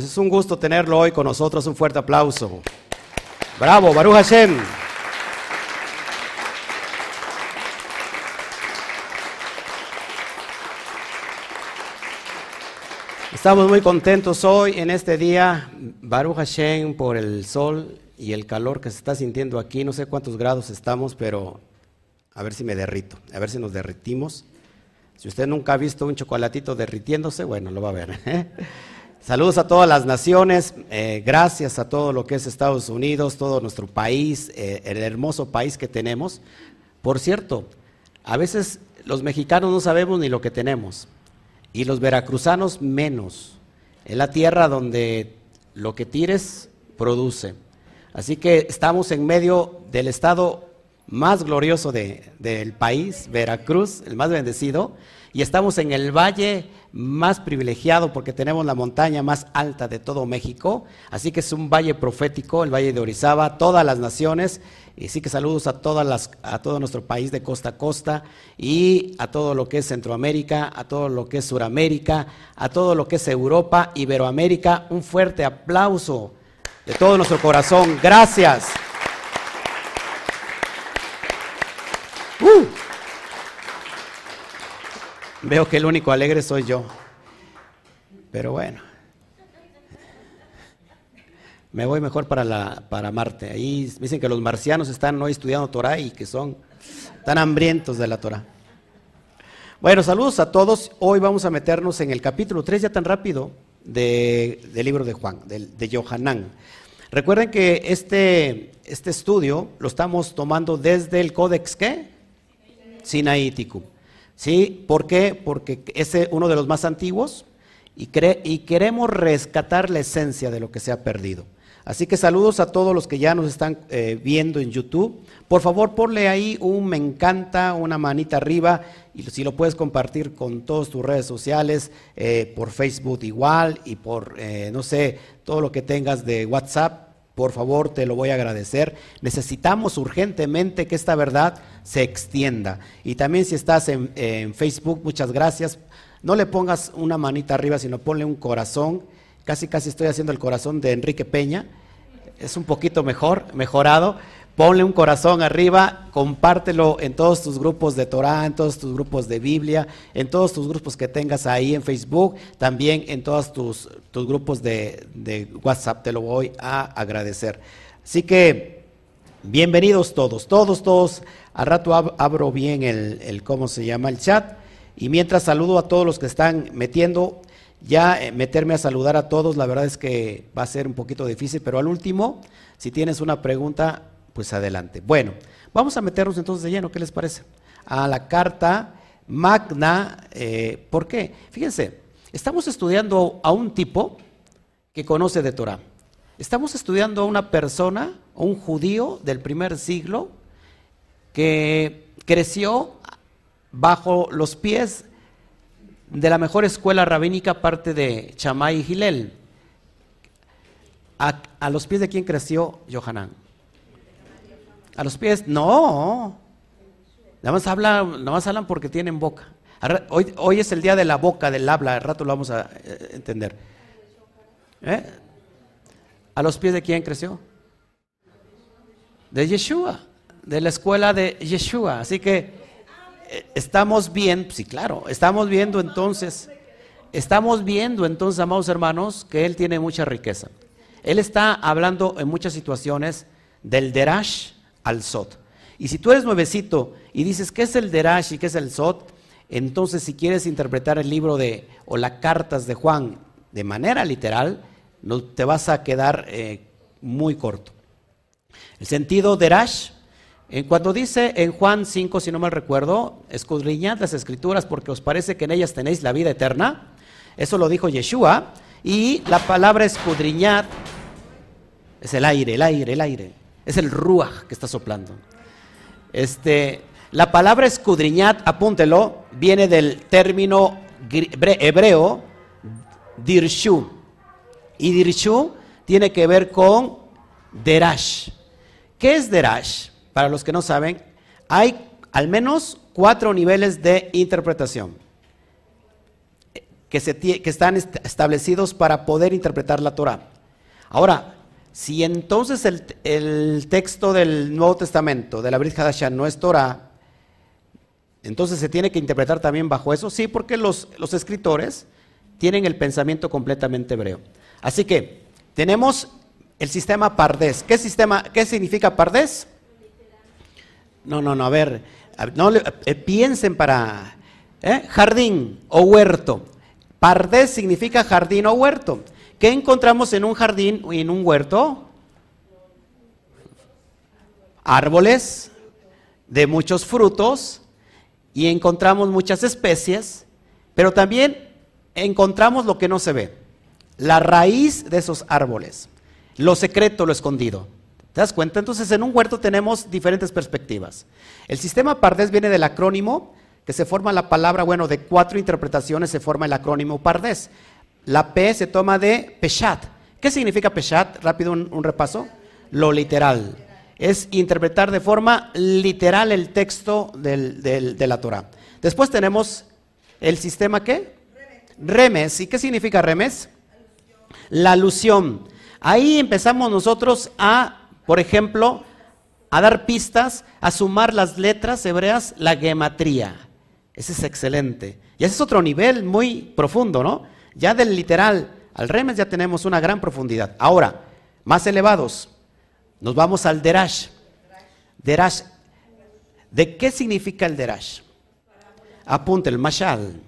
Pues es un gusto tenerlo hoy con nosotros. Un fuerte aplauso. Bravo, Baruch Hashem. Estamos muy contentos hoy en este día, Baruch Hashem, por el sol y el calor que se está sintiendo aquí. No sé cuántos grados estamos, pero a ver si me derrito, a ver si nos derritimos. Si usted nunca ha visto un chocolatito derritiéndose, bueno, lo va a ver. Saludos a todas las naciones, eh, gracias a todo lo que es Estados Unidos, todo nuestro país, eh, el hermoso país que tenemos. Por cierto, a veces los mexicanos no sabemos ni lo que tenemos y los veracruzanos menos. Es la tierra donde lo que tires produce. Así que estamos en medio del estado más glorioso del país, Veracruz, el más bendecido, y estamos en el valle más privilegiado porque tenemos la montaña más alta de todo México, así que es un valle profético, el valle de Orizaba, todas las naciones, y sí que saludos a, todas las, a todo nuestro país de costa a costa y a todo lo que es Centroamérica, a todo lo que es Suramérica, a todo lo que es Europa, Iberoamérica, un fuerte aplauso de todo nuestro corazón, gracias. Uh. Veo que el único alegre soy yo. Pero bueno. Me voy mejor para, la, para Marte. Ahí dicen que los marcianos están hoy estudiando Torah y que son tan hambrientos de la Torah. Bueno, saludos a todos. Hoy vamos a meternos en el capítulo 3, ya tan rápido, de, del libro de Juan, de, de Yohanan. Recuerden que este, este estudio lo estamos tomando desde el Códex, ¿qué? Sinaítico. ¿Sí? ¿Por qué? Porque es uno de los más antiguos y, y queremos rescatar la esencia de lo que se ha perdido. Así que saludos a todos los que ya nos están eh, viendo en YouTube. Por favor, ponle ahí un me encanta, una manita arriba y si lo puedes compartir con todas tus redes sociales, eh, por Facebook igual y por, eh, no sé, todo lo que tengas de WhatsApp, por favor, te lo voy a agradecer. Necesitamos urgentemente que esta verdad se extienda. Y también si estás en, Facebook, muchas gracias. No le pongas una manita arriba, sino ponle un corazón. Casi, casi estoy haciendo el corazón de Enrique Peña. Es un poquito mejor, mejorado ponle un corazón arriba, compártelo en todos tus grupos de Torah, en todos tus grupos de Biblia, en todos tus grupos que tengas ahí en Facebook, también en todos tus, tus grupos de, WhatsApp, te lo voy a agradecer. Así que, bienvenidos todos, todos, todos. Al rato abro bien el, el, ¿cómo se llama? El chat. Y mientras saludo a todos los que están metiendo, ya eh, meterme a saludar a todos, la verdad es que va a ser un poquito difícil, pero al último, si tienes una pregunta, pues adelante. Bueno, vamos a meternos entonces de lleno, ¿qué les parece? A la carta magna, eh, ¿por qué? Fíjense, estamos estudiando a un tipo que conoce de Torah. Estamos estudiando a una persona, un judío del primer siglo, que creció bajo los pies de la mejor escuela rabínica, parte de Chamay y Gilel. A, a los pies de quién creció Johanán. A los pies, no. Nada más hablan, hablan porque tienen boca. Hoy, hoy, es el día de la boca, del habla, al rato lo vamos a eh, entender. ¿Eh? ¿A los pies de quién creció? De Yeshua, de la escuela de Yeshua. Así que eh, estamos viendo, sí, claro, estamos viendo entonces, estamos viendo entonces, amados hermanos, que Él tiene mucha riqueza. Él está hablando en muchas situaciones del Derash, al Sot. Y si tú eres nuevecito y dices, ¿qué es el Derash y qué es el Sot? Entonces, si quieres interpretar el libro de, o las cartas de Juan de manera literal, no, te vas a quedar eh, muy corto. El sentido Derash, en cuando dice en Juan 5, si no mal recuerdo, escudriñad las escrituras porque os parece que en ellas tenéis la vida eterna. Eso lo dijo Yeshua. Y la palabra escudriñad es el aire, el aire, el aire. Es el ruach que está soplando. Este, la palabra escudriñad, apúntelo, viene del término hebreo dirshu. Y dirshu tiene que ver con derash. ¿Qué es derash? Para los que no saben, hay al menos cuatro niveles de interpretación. que, se, que están establecidos para poder interpretar la Torah. Ahora, si entonces el, texto del Nuevo Testamento, de la Brit Hadashah, no es Torah, entonces se tiene que interpretar también bajo eso. Sí, porque los, los escritores tienen el pensamiento completamente hebreo. Así que tenemos el sistema Pardés. ¿Qué, sistema, qué significa Pardés? No, no, no, a ver, no, eh, piensen para ¿eh? jardín o huerto. Pardés significa jardín o huerto. ¿Qué encontramos en un jardín en un huerto? Árboles de muchos frutos y encontramos muchas especies, pero también encontramos lo que no se ve, la raíz de esos árboles, lo secreto, lo escondido. ¿Te das cuenta? Entonces en un huerto tenemos diferentes perspectivas. El sistema Pardés viene del acrónimo que se forma la palabra, bueno, de cuatro interpretaciones se forma el acrónimo Pardés. La P se toma de Peshat. ¿Qué significa Peshat? Rápido un, repaso. Lo literal. Es interpretar de forma literal el texto de la Torah. Después tenemos el sistema ¿qué? Remes. ¿Y qué significa remes? La alusión. Ahí empezamos nosotros a, por ejemplo, a dar pistas, a sumar las letras hebreas, la gematría. Ese es excelente. Y ese es otro nivel muy profundo, ¿no? Ya del literal al remes ya tenemos una gran profundidad. Ahora, más elevados, nos vamos al derash. Derash. ¿De qué significa el derash? Apunte, el mashal.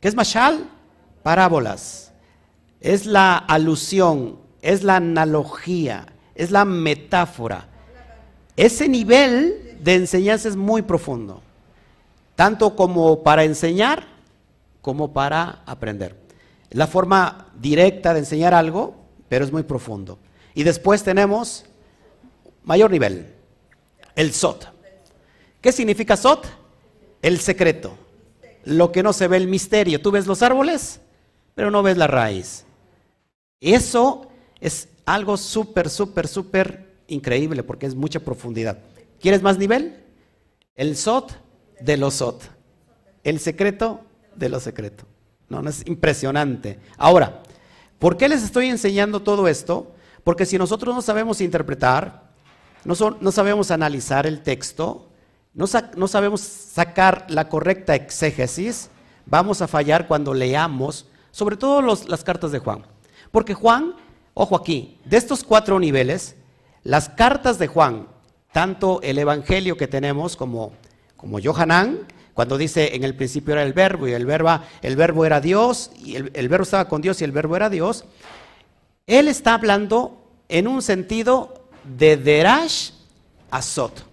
¿Qué es mashal? Parábolas. Es la alusión, es la analogía, es la metáfora. Ese nivel de enseñanza es muy profundo, tanto como para enseñar como para aprender. La forma directa de enseñar algo, pero es muy profundo. Y después tenemos mayor nivel, el SOT. ¿Qué significa SOT? El secreto, lo que no se ve, el misterio. Tú ves los árboles, pero no ves la raíz. Eso es algo súper, súper, súper increíble porque es mucha profundidad. ¿Quieres más nivel? El SOT de los SOT. El secreto de lo secreto. No, es impresionante. Ahora, ¿por qué les estoy enseñando todo esto? Porque si nosotros no sabemos interpretar, no, no sabemos analizar el texto, no, no sabemos sacar la correcta exégesis, vamos a fallar cuando leamos, sobre todo las cartas de Juan. Porque Juan, ojo aquí, de estos cuatro niveles, las cartas de Juan, tanto el Evangelio que tenemos como, como Johanán, cuando dice en el principio era el verbo y el verbo, el verbo era Dios y el, verbo estaba con Dios y el verbo era Dios, él está hablando en un sentido de derash azot.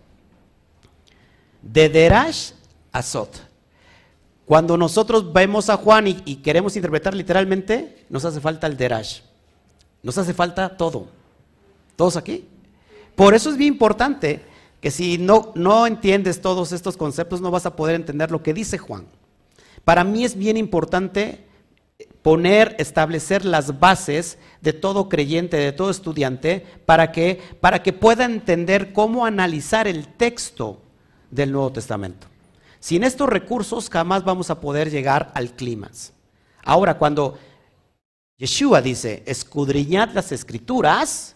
De derash azot. Cuando nosotros vemos a Juan y, y, queremos interpretar literalmente, nos hace falta el derash. Nos hace falta todo. ¿Todos aquí? Por eso es bien importante que si no, no entiendes todos estos conceptos no vas a poder entender lo que dice Juan. Para mí es bien importante poner, establecer las bases de todo creyente, de todo estudiante, para que, para que pueda entender cómo analizar el texto del Nuevo Testamento. Sin estos recursos jamás vamos a poder llegar al clímax. Ahora, cuando Yeshua dice, escudriñad las escrituras,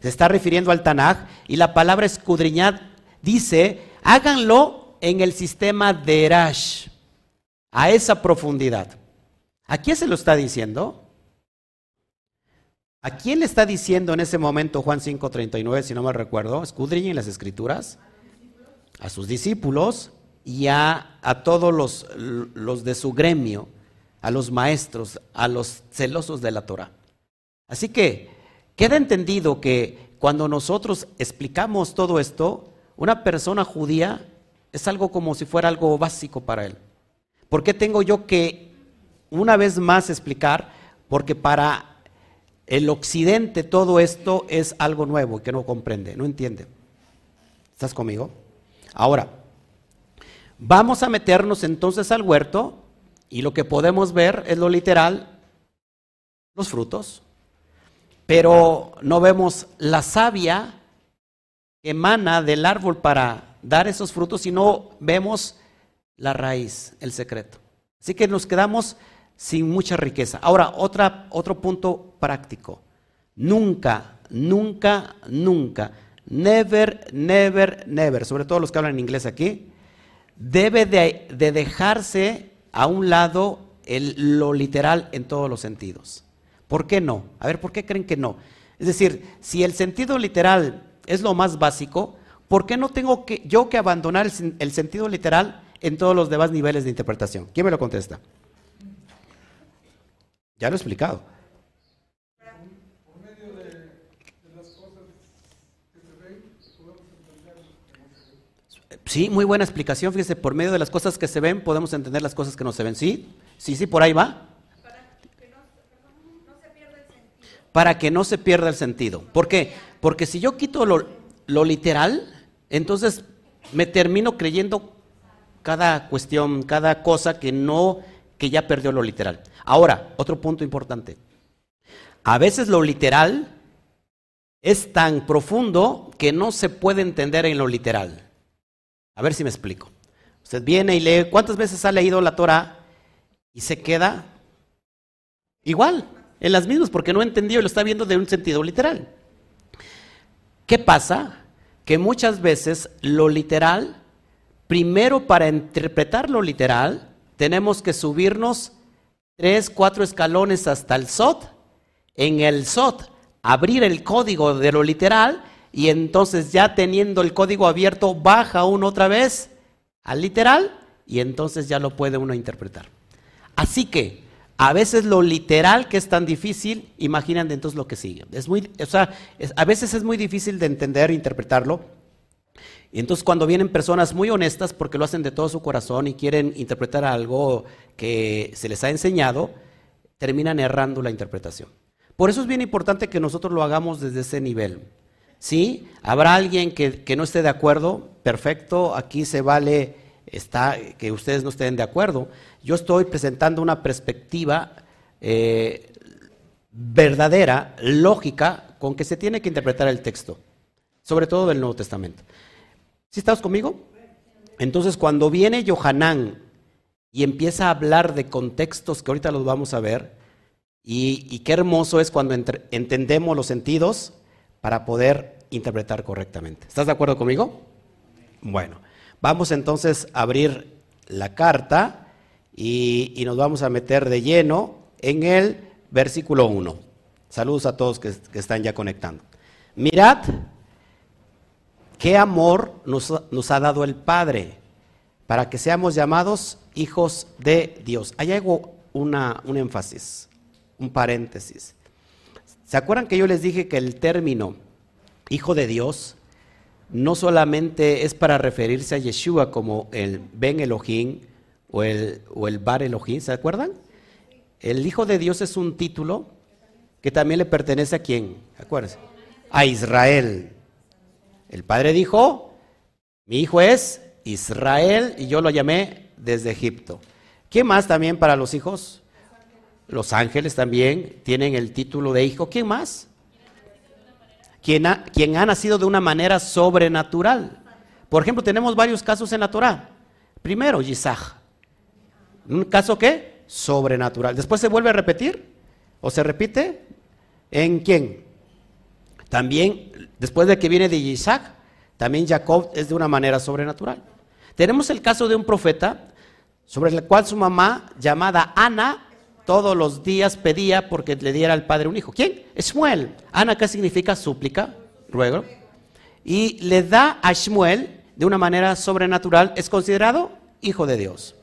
se está refiriendo al Tanaj y la palabra escudriñar dice, háganlo en el sistema de Erash, a esa profundidad. ¿A quién se lo está diciendo? ¿A quién le está diciendo en ese momento Juan 5:39, si no me recuerdo? Escudriñen las escrituras. A sus discípulos y a, a todos los, los de su gremio, a los maestros, a los celosos de la Torah. Así que Queda entendido que cuando nosotros explicamos todo esto, una persona judía es algo como si fuera algo básico para él. ¿Por qué tengo yo que una vez más explicar? Porque para el occidente todo esto es algo nuevo que no comprende, no entiende. ¿Estás conmigo? Ahora, vamos a meternos entonces al huerto y lo que podemos ver es lo literal, los frutos pero no vemos la savia que emana del árbol para dar esos frutos, sino vemos la raíz, el secreto. Así que nos quedamos sin mucha riqueza. Ahora, otra, otro punto práctico. Nunca, nunca, nunca, never, never, never, sobre todo los que hablan inglés aquí, debe de, dejarse a un lado lo literal en todos los sentidos. ¿Por qué no? A ver, ¿por qué creen que no? Es decir, si el sentido literal es lo más básico, ¿por qué no tengo que, yo que abandonar el, sentido literal en todos los demás niveles de interpretación? ¿Quién me lo contesta? Ya lo he explicado. Sí, muy buena explicación. Fíjese, por medio de las cosas que se ven podemos entender las cosas que no se ven. Sí, sí, sí, por ahí va. Para que no se pierda el sentido. ¿Por qué? Porque si yo quito lo, literal, entonces me termino creyendo cada cuestión, cada cosa que no, que ya perdió lo literal. Ahora, otro punto importante. A veces lo literal es tan profundo que no se puede entender en lo literal. A ver si me explico. Usted viene y lee, ¿cuántas veces ha leído la Torah y se queda igual, en las mismas, porque no entendió y lo está viendo de un sentido literal? ¿Qué pasa? Que muchas veces lo literal, primero para interpretar lo literal, tenemos que subirnos tres, cuatro escalones hasta el SOT. En el SOT, abrir el código de lo literal y entonces ya teniendo el código abierto, baja uno otra vez al literal y entonces ya lo puede uno interpretar. Así que a veces lo literal que es tan difícil, imaginan entonces lo que sigue. Es muy, o sea, a veces es muy difícil de entender e interpretarlo. Y entonces cuando vienen personas muy honestas, porque lo hacen de todo su corazón y quieren interpretar algo que se les ha enseñado, terminan errando la interpretación. Por eso es bien importante que nosotros lo hagamos desde ese nivel. ¿Sí? ¿Habrá alguien que, no esté de acuerdo? Perfecto, aquí se vale está, que ustedes no estén de acuerdo. Yo estoy presentando una perspectiva eh, verdadera, lógica, con que se tiene que interpretar el texto, sobre todo del Nuevo Testamento. ¿Sí estás conmigo? Entonces, cuando viene Johanán y empieza a hablar de contextos que ahorita los vamos a ver, y, qué hermoso es cuando entendemos los sentidos para poder interpretar correctamente. ¿Estás de acuerdo conmigo? Bueno, vamos entonces a abrir la carta y, nos vamos a meter de lleno en el versículo 1. Saludos a todos que, están ya conectando. Mirad qué amor nos, ha dado el Padre para que seamos llamados hijos de Dios. Ahí hago una, un énfasis, un paréntesis. ¿Se acuerdan que yo les dije que el término hijo de Dios no solamente es para referirse a Yeshua como el Ben Elohim o el, o el Bar Elohim, ¿se acuerdan? El hijo de Dios es un título que también le pertenece a quién, acuérdense, a Israel. El padre dijo, mi hijo es Israel y yo lo llamé desde Egipto. ¿Qué más también para los hijos? Los ángeles también tienen el título de hijo. ¿Quién más? Quien ha, nacido de una manera sobrenatural. Por ejemplo, tenemos varios casos en la Torah. Primero, Yisach. ¿Un caso qué? Sobrenatural. Después se vuelve a repetir. ¿O se repite? ¿En quién? También, después de que viene de Isaac, también Jacob es de una manera sobrenatural. Tenemos el caso de un profeta sobre el cual su mamá, llamada Ana, todos los días pedía porque le diera al padre un hijo. ¿Quién? Shmuel. Ana, ¿qué significa súplica? Ruego. Y le da a Shmuel de una manera sobrenatural, es considerado hijo de Dios.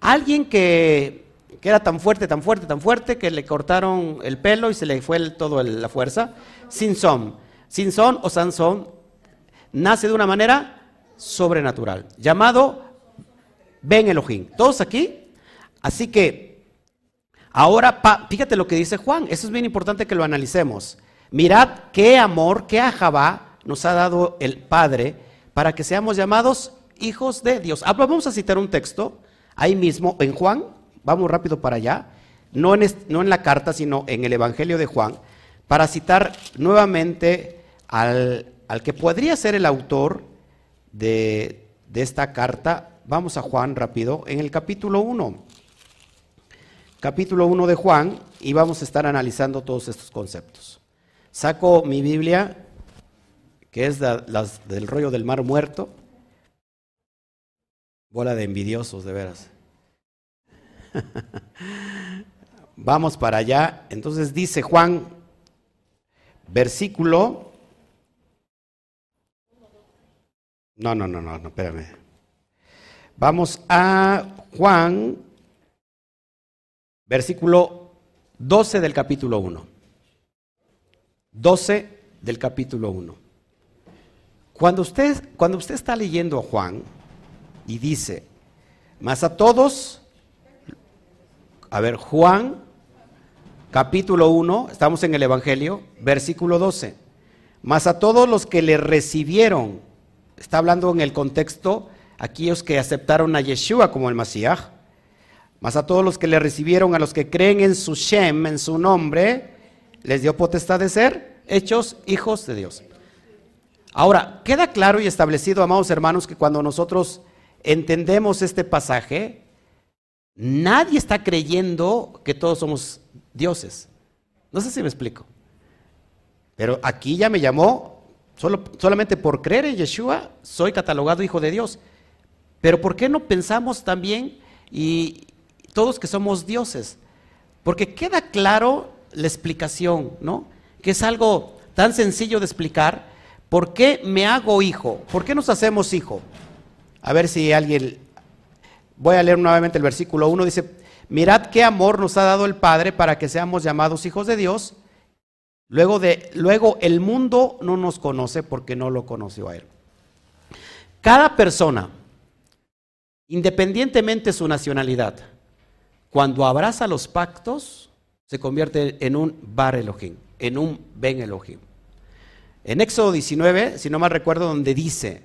Alguien que, era tan fuerte, tan fuerte, tan fuerte, que le cortaron el pelo y se le fue toda la fuerza. Sinsón. Sinsón o Sansón nace de una manera sobrenatural, llamado Ben Elohim. ¿Todos aquí? Así que Ahora, fíjate lo que dice Juan, eso es bien importante que lo analicemos. Mirad qué amor, qué ajabá nos ha dado el Padre para que seamos llamados hijos de Dios. Ah, vamos a citar un texto ahí mismo en Juan, vamos rápido para allá, no en, la carta, sino en el Evangelio de Juan, para citar nuevamente al, que podría ser el autor de, de esta carta. vamos a Juan rápido, en el capítulo 1. Capítulo 1 de Juan y vamos a estar analizando todos estos conceptos. Saco mi Biblia, que es del rollo del mar muerto. Bola de envidiosos, de veras. Vamos para allá. Entonces dice Juan, versículo. No, no, no, no, no, espérame. Vamos a Juan, versículo 12 del capítulo 1. 12 del capítulo 1. Cuando usted, cuando usted está leyendo a Juan y dice, más a todos, a ver, Juan, capítulo 1, estamos en el Evangelio, versículo 12, más a todos los que le recibieron, está hablando en el contexto, aquellos que aceptaron a Yeshua como el Masías, más a todos los que le recibieron, a los que creen en su Shem, en su nombre, les dio potestad de ser hechos hijos de Dios. Ahora, queda claro y establecido, amados hermanos, que cuando nosotros entendemos este pasaje, nadie está creyendo que todos somos dioses. No sé si me explico. Pero aquí ya me llamó, solo, solamente por creer en Yeshua, soy catalogado hijo de Dios. Pero ¿por qué no pensamos también y todos que somos dioses? Porque queda claro la explicación, ¿no? que es algo tan sencillo de explicar. ¿Por qué me hago hijo? ¿Por qué nos hacemos hijo? A ver si alguien... Voy a leer nuevamente el versículo 1. Dice, mirad qué amor nos ha dado el Padre para que seamos llamados hijos de Dios. Luego, de, luego el mundo no nos conoce porque no lo conoció a Él. Cada persona, independientemente de su nacionalidad, cuando abraza los pactos, se convierte en un Bar Elohim en un Ben Elohim. En Éxodo 19, si no mal recuerdo, donde dice,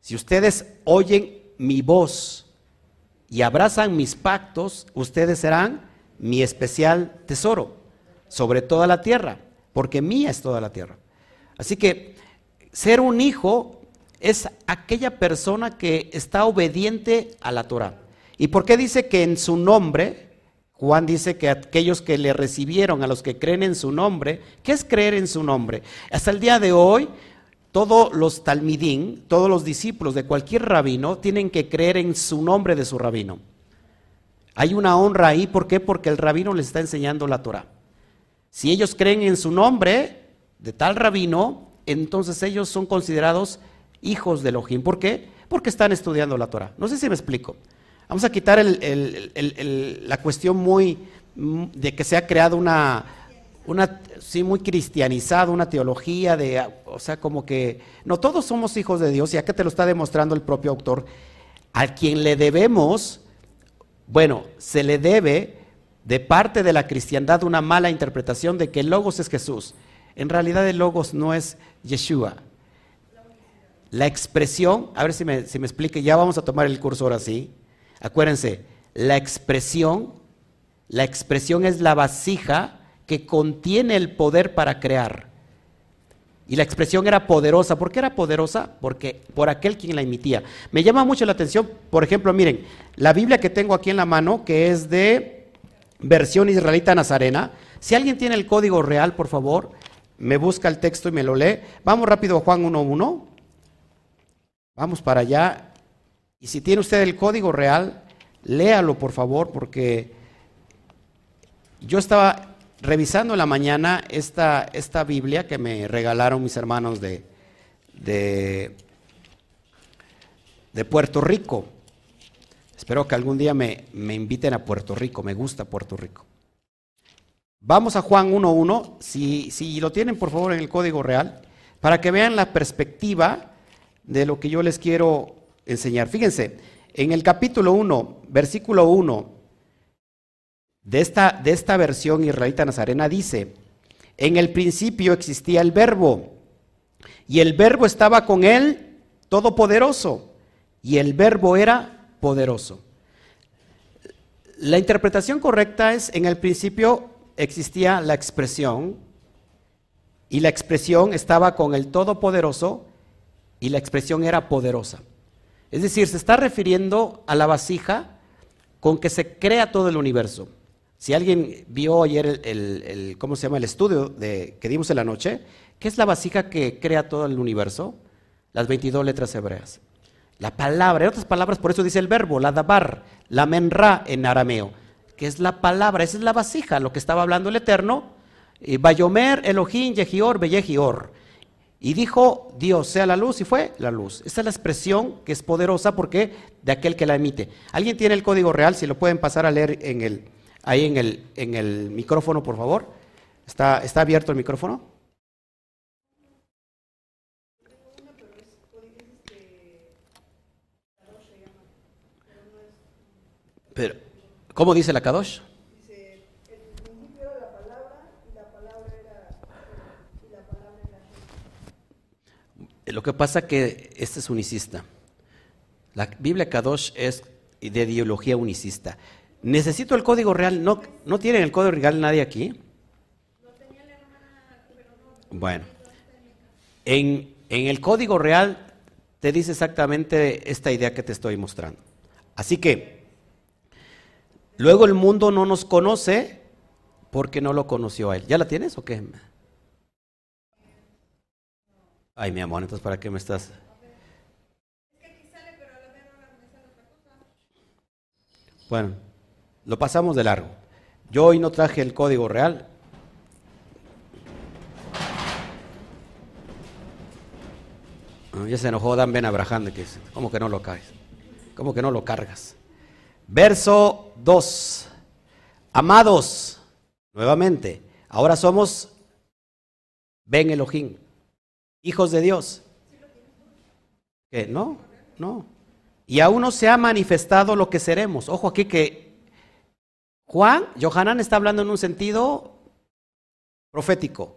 si ustedes oyen mi voz y abrazan mis pactos, ustedes serán mi especial tesoro sobre toda la tierra, porque mía es toda la tierra. Así que ser un hijo es aquella persona que está obediente a la Torah. ¿Y por qué dice que en su nombre Juan dice que aquellos que le recibieron, a los que creen en su nombre, ¿qué es creer en su nombre? Hasta el día de hoy, todos los talmidín, todos los discípulos de cualquier rabino, tienen que creer en su nombre de su rabino. Hay una honra ahí, ¿por qué? Porque el rabino les está enseñando la Torah. Si ellos creen en su nombre de tal rabino, entonces ellos son considerados hijos de Elohim. ¿Por qué? Porque están estudiando la Torah. No sé si me explico. Vamos a quitar la cuestión muy de que se ha creado una, una, sí, muy cristianizada, una teología de, o sea, como que, no, todos somos hijos de Dios, ya que te lo está demostrando el propio autor, a quien le debemos, bueno, se le debe de parte de la cristiandad una mala interpretación de que el Logos es Jesús. En realidad el Logos no es Yeshua. La expresión, a ver si me, si me explique, ya vamos a tomar el curso ahora sí. Acuérdense, la expresión, la expresión es la vasija que contiene el poder para crear. Y la expresión era poderosa. ¿Por qué era poderosa? Porque por aquel quien la emitía. Me llama mucho la atención, por ejemplo, miren, la Biblia que tengo aquí en la mano, que es de versión israelita nazarena. Si alguien tiene el código real, por favor, me busca el texto y me lo lee. Vamos rápido a Juan 1.1. Vamos para allá. Y si tiene usted el código real, léalo por favor, porque yo estaba revisando en la mañana esta, esta Biblia que me regalaron mis hermanos de, de, de Puerto Rico. Espero que algún día me, me, inviten a Puerto Rico, me gusta Puerto Rico. Vamos a Juan 1.1, si, si lo tienen por favor en el código real, para que vean la perspectiva de lo que yo les quiero enseñar. Fíjense, en el capítulo 1, versículo 1 de esta, de esta versión israelita nazarena dice, en el principio existía el verbo y el verbo estaba con él todopoderoso y el verbo era poderoso. La interpretación correcta es, en el principio existía la expresión y la expresión estaba con el todopoderoso y la expresión era poderosa. Es decir, se está refiriendo a la vasija con que se crea todo el universo. Si alguien vio ayer el, ¿cómo se llama? El estudio de, que dimos en la noche, ¿qué es la vasija que crea todo el universo? Las 22 letras hebreas. La palabra, en otras palabras, por eso dice el verbo, la dabar, la menra en arameo, que es la palabra, esa es la vasija, lo que estaba hablando el Eterno. Bayomer, Elohim, Yehior, Beyehior. Y dijo Dios, sea la luz, y fue la luz. Esta es la expresión que es poderosa porque de aquel que la emite. ¿Alguien tiene el código real? Si lo pueden pasar a leer en el, ahí en el, micrófono, por favor. ¿Está, ¿Está abierto el micrófono? Pero, ¿cómo dice la Kadosh? Dice, el principio era la palabra y la palabra era y la palabra era Lo que pasa que este es unicista. La Biblia Kadosh es de ideología unicista. Necesito el código real. ¿No, ¿no tienen el código real nadie aquí? Bueno, en, en el código real te dice exactamente esta idea que te estoy mostrando. Así que, luego el mundo no nos conoce porque no lo conoció a él. ¿Ya la tienes o qué? Ay, mi amor, entonces ¿para qué me estás? Bueno, lo pasamos de largo. Yo hoy no traje el código real. Ah, ya se enojó Dan Ben Abraham de que ¿cómo que no lo cargas? ¿Cómo que no lo cargas? Verso 2. Amados, nuevamente, ahora somos Ben Elohim, hijos de Dios. ¿Qué? No, no. Y aún no se ha manifestado lo que seremos. Ojo aquí que Juan, Johanan está hablando en un sentido profético.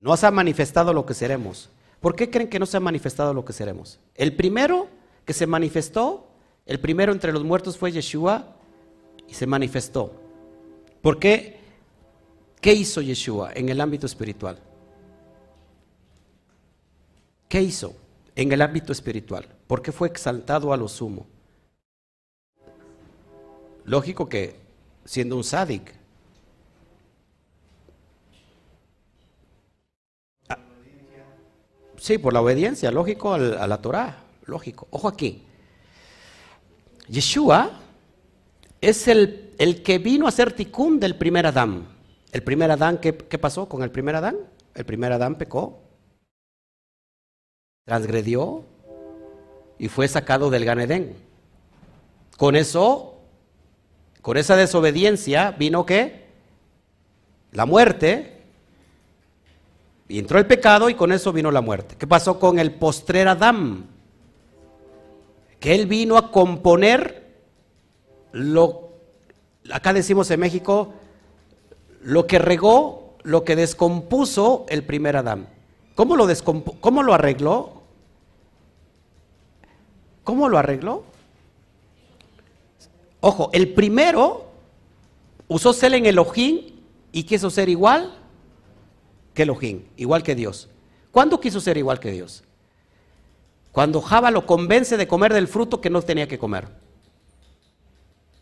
No se ha manifestado lo que seremos. ¿Por qué creen que no se ha manifestado lo que seremos? El primero que se manifestó, el primero entre los muertos fue Yeshua y se manifestó. ¿Por qué? ¿Qué hizo Yeshua en el ámbito espiritual? ¿Qué hizo en el ámbito espiritual? ¿Por qué fue exaltado a lo sumo? Lógico que siendo un sádic. Ah, sí, por la obediencia, lógico, a la Torah, lógico. Ojo aquí. Yeshua es el, el que vino a ser ticún del primer Adán. El primer Adán, ¿qué, ¿qué pasó con el primer Adán? El primer Adán pecó, transgredió y fue sacado del Ganedén. Con eso con esa desobediencia vino qué? La muerte. Entró el pecado y con eso vino la muerte. ¿Qué pasó con el postrer Adán? Que él vino a componer lo, acá decimos en México, lo que regó, lo que descompuso el primer Adán. ¿Cómo lo, cómo lo arregló? ¿Cómo lo arregló? Ojo, el primero usó ser en Elohim y quiso ser igual que Elohim, igual que Dios. ¿Cuándo quiso ser igual que Dios? Cuando Java lo convence de comer del fruto que no tenía que comer.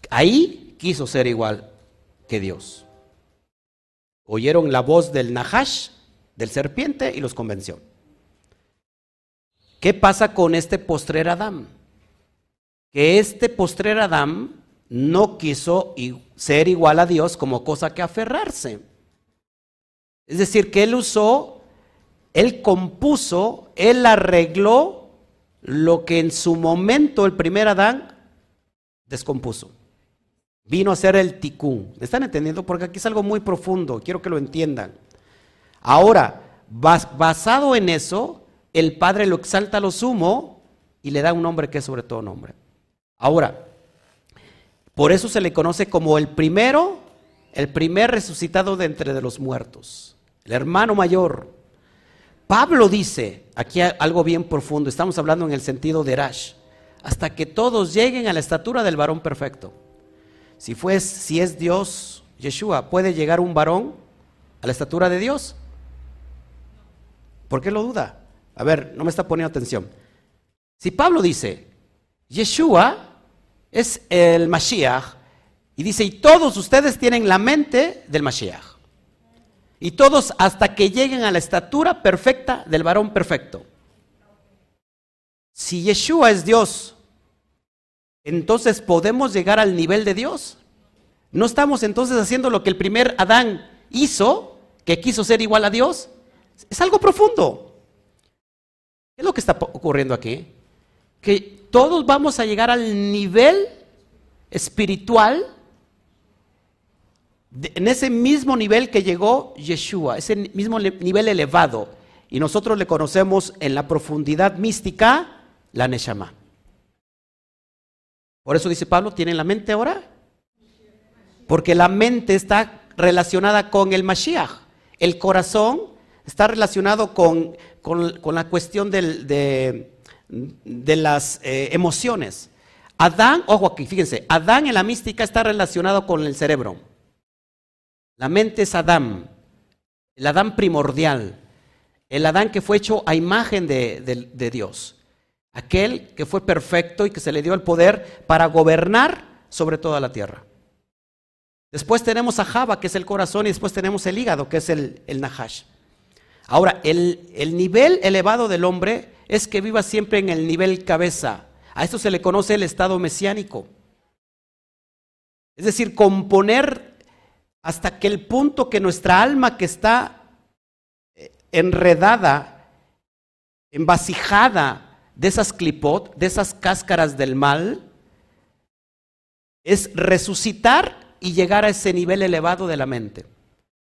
Ahí quiso ser igual que Dios. Oyeron la voz del Nahash, del serpiente, y los convenció. ¿Qué pasa con este postrer Adán? Que este postrer Adán no quiso ser igual a Dios como cosa que aferrarse. Es decir, que él usó, él compuso, él arregló lo que en su momento el primer Adán descompuso. Vino a ser el ticún. ¿Me están entendiendo? Porque aquí es algo muy profundo, quiero que lo entiendan. Ahora, basado en eso, el Padre lo exalta a lo sumo y le da un nombre que es sobre todo nombre. Ahora, por eso se le conoce como el primero, el primer resucitado de entre los muertos, el hermano mayor. Pablo dice, aquí algo bien profundo, estamos hablando en el sentido de Rash, hasta que todos lleguen a la estatura del varón perfecto. Si, fue, si es Dios, Yeshua, ¿puede llegar un varón a la estatura de Dios? ¿Por qué lo duda? A ver, no me está poniendo atención. Si Pablo dice Yeshua es el Mashiach y dice, y todos ustedes tienen la mente del Mashiach. Y todos hasta que lleguen a la estatura perfecta del varón perfecto. Si Yeshua es Dios, entonces podemos llegar al nivel de Dios. No estamos entonces haciendo lo que el primer Adán hizo, que quiso ser igual a Dios. Es algo profundo. ¿Qué es lo que está ocurriendo aquí? Que todos vamos a llegar al nivel espiritual, en ese mismo nivel que llegó Yeshua, ese mismo nivel elevado. Y nosotros le conocemos en la profundidad mística la Neshama. Por eso dice Pablo, ¿tienen la mente ahora? Porque la mente está relacionada con el Mashiach. El corazón está relacionado con, la cuestión de, las eh, emociones. Adán, ojo aquí, fíjense, Adán en la mística está relacionado con el cerebro. La mente es Adán, el Adán primordial, el Adán que fue hecho a imagen de Dios. Aquel que fue perfecto y que se le dio el poder para gobernar sobre toda la tierra. Después tenemos a Java, que es el corazón, y después tenemos el hígado, que es el, el Nahash. Ahora, el, el nivel elevado del hombre es que viva siempre en el nivel cabeza. A esto se le conoce el estado mesiánico. Es decir, componer hasta que el punto que nuestra alma que está eh, enredada, envasijada de esas clipot, de esas cáscaras del mal, es resucitar y llegar a ese nivel elevado de la mente.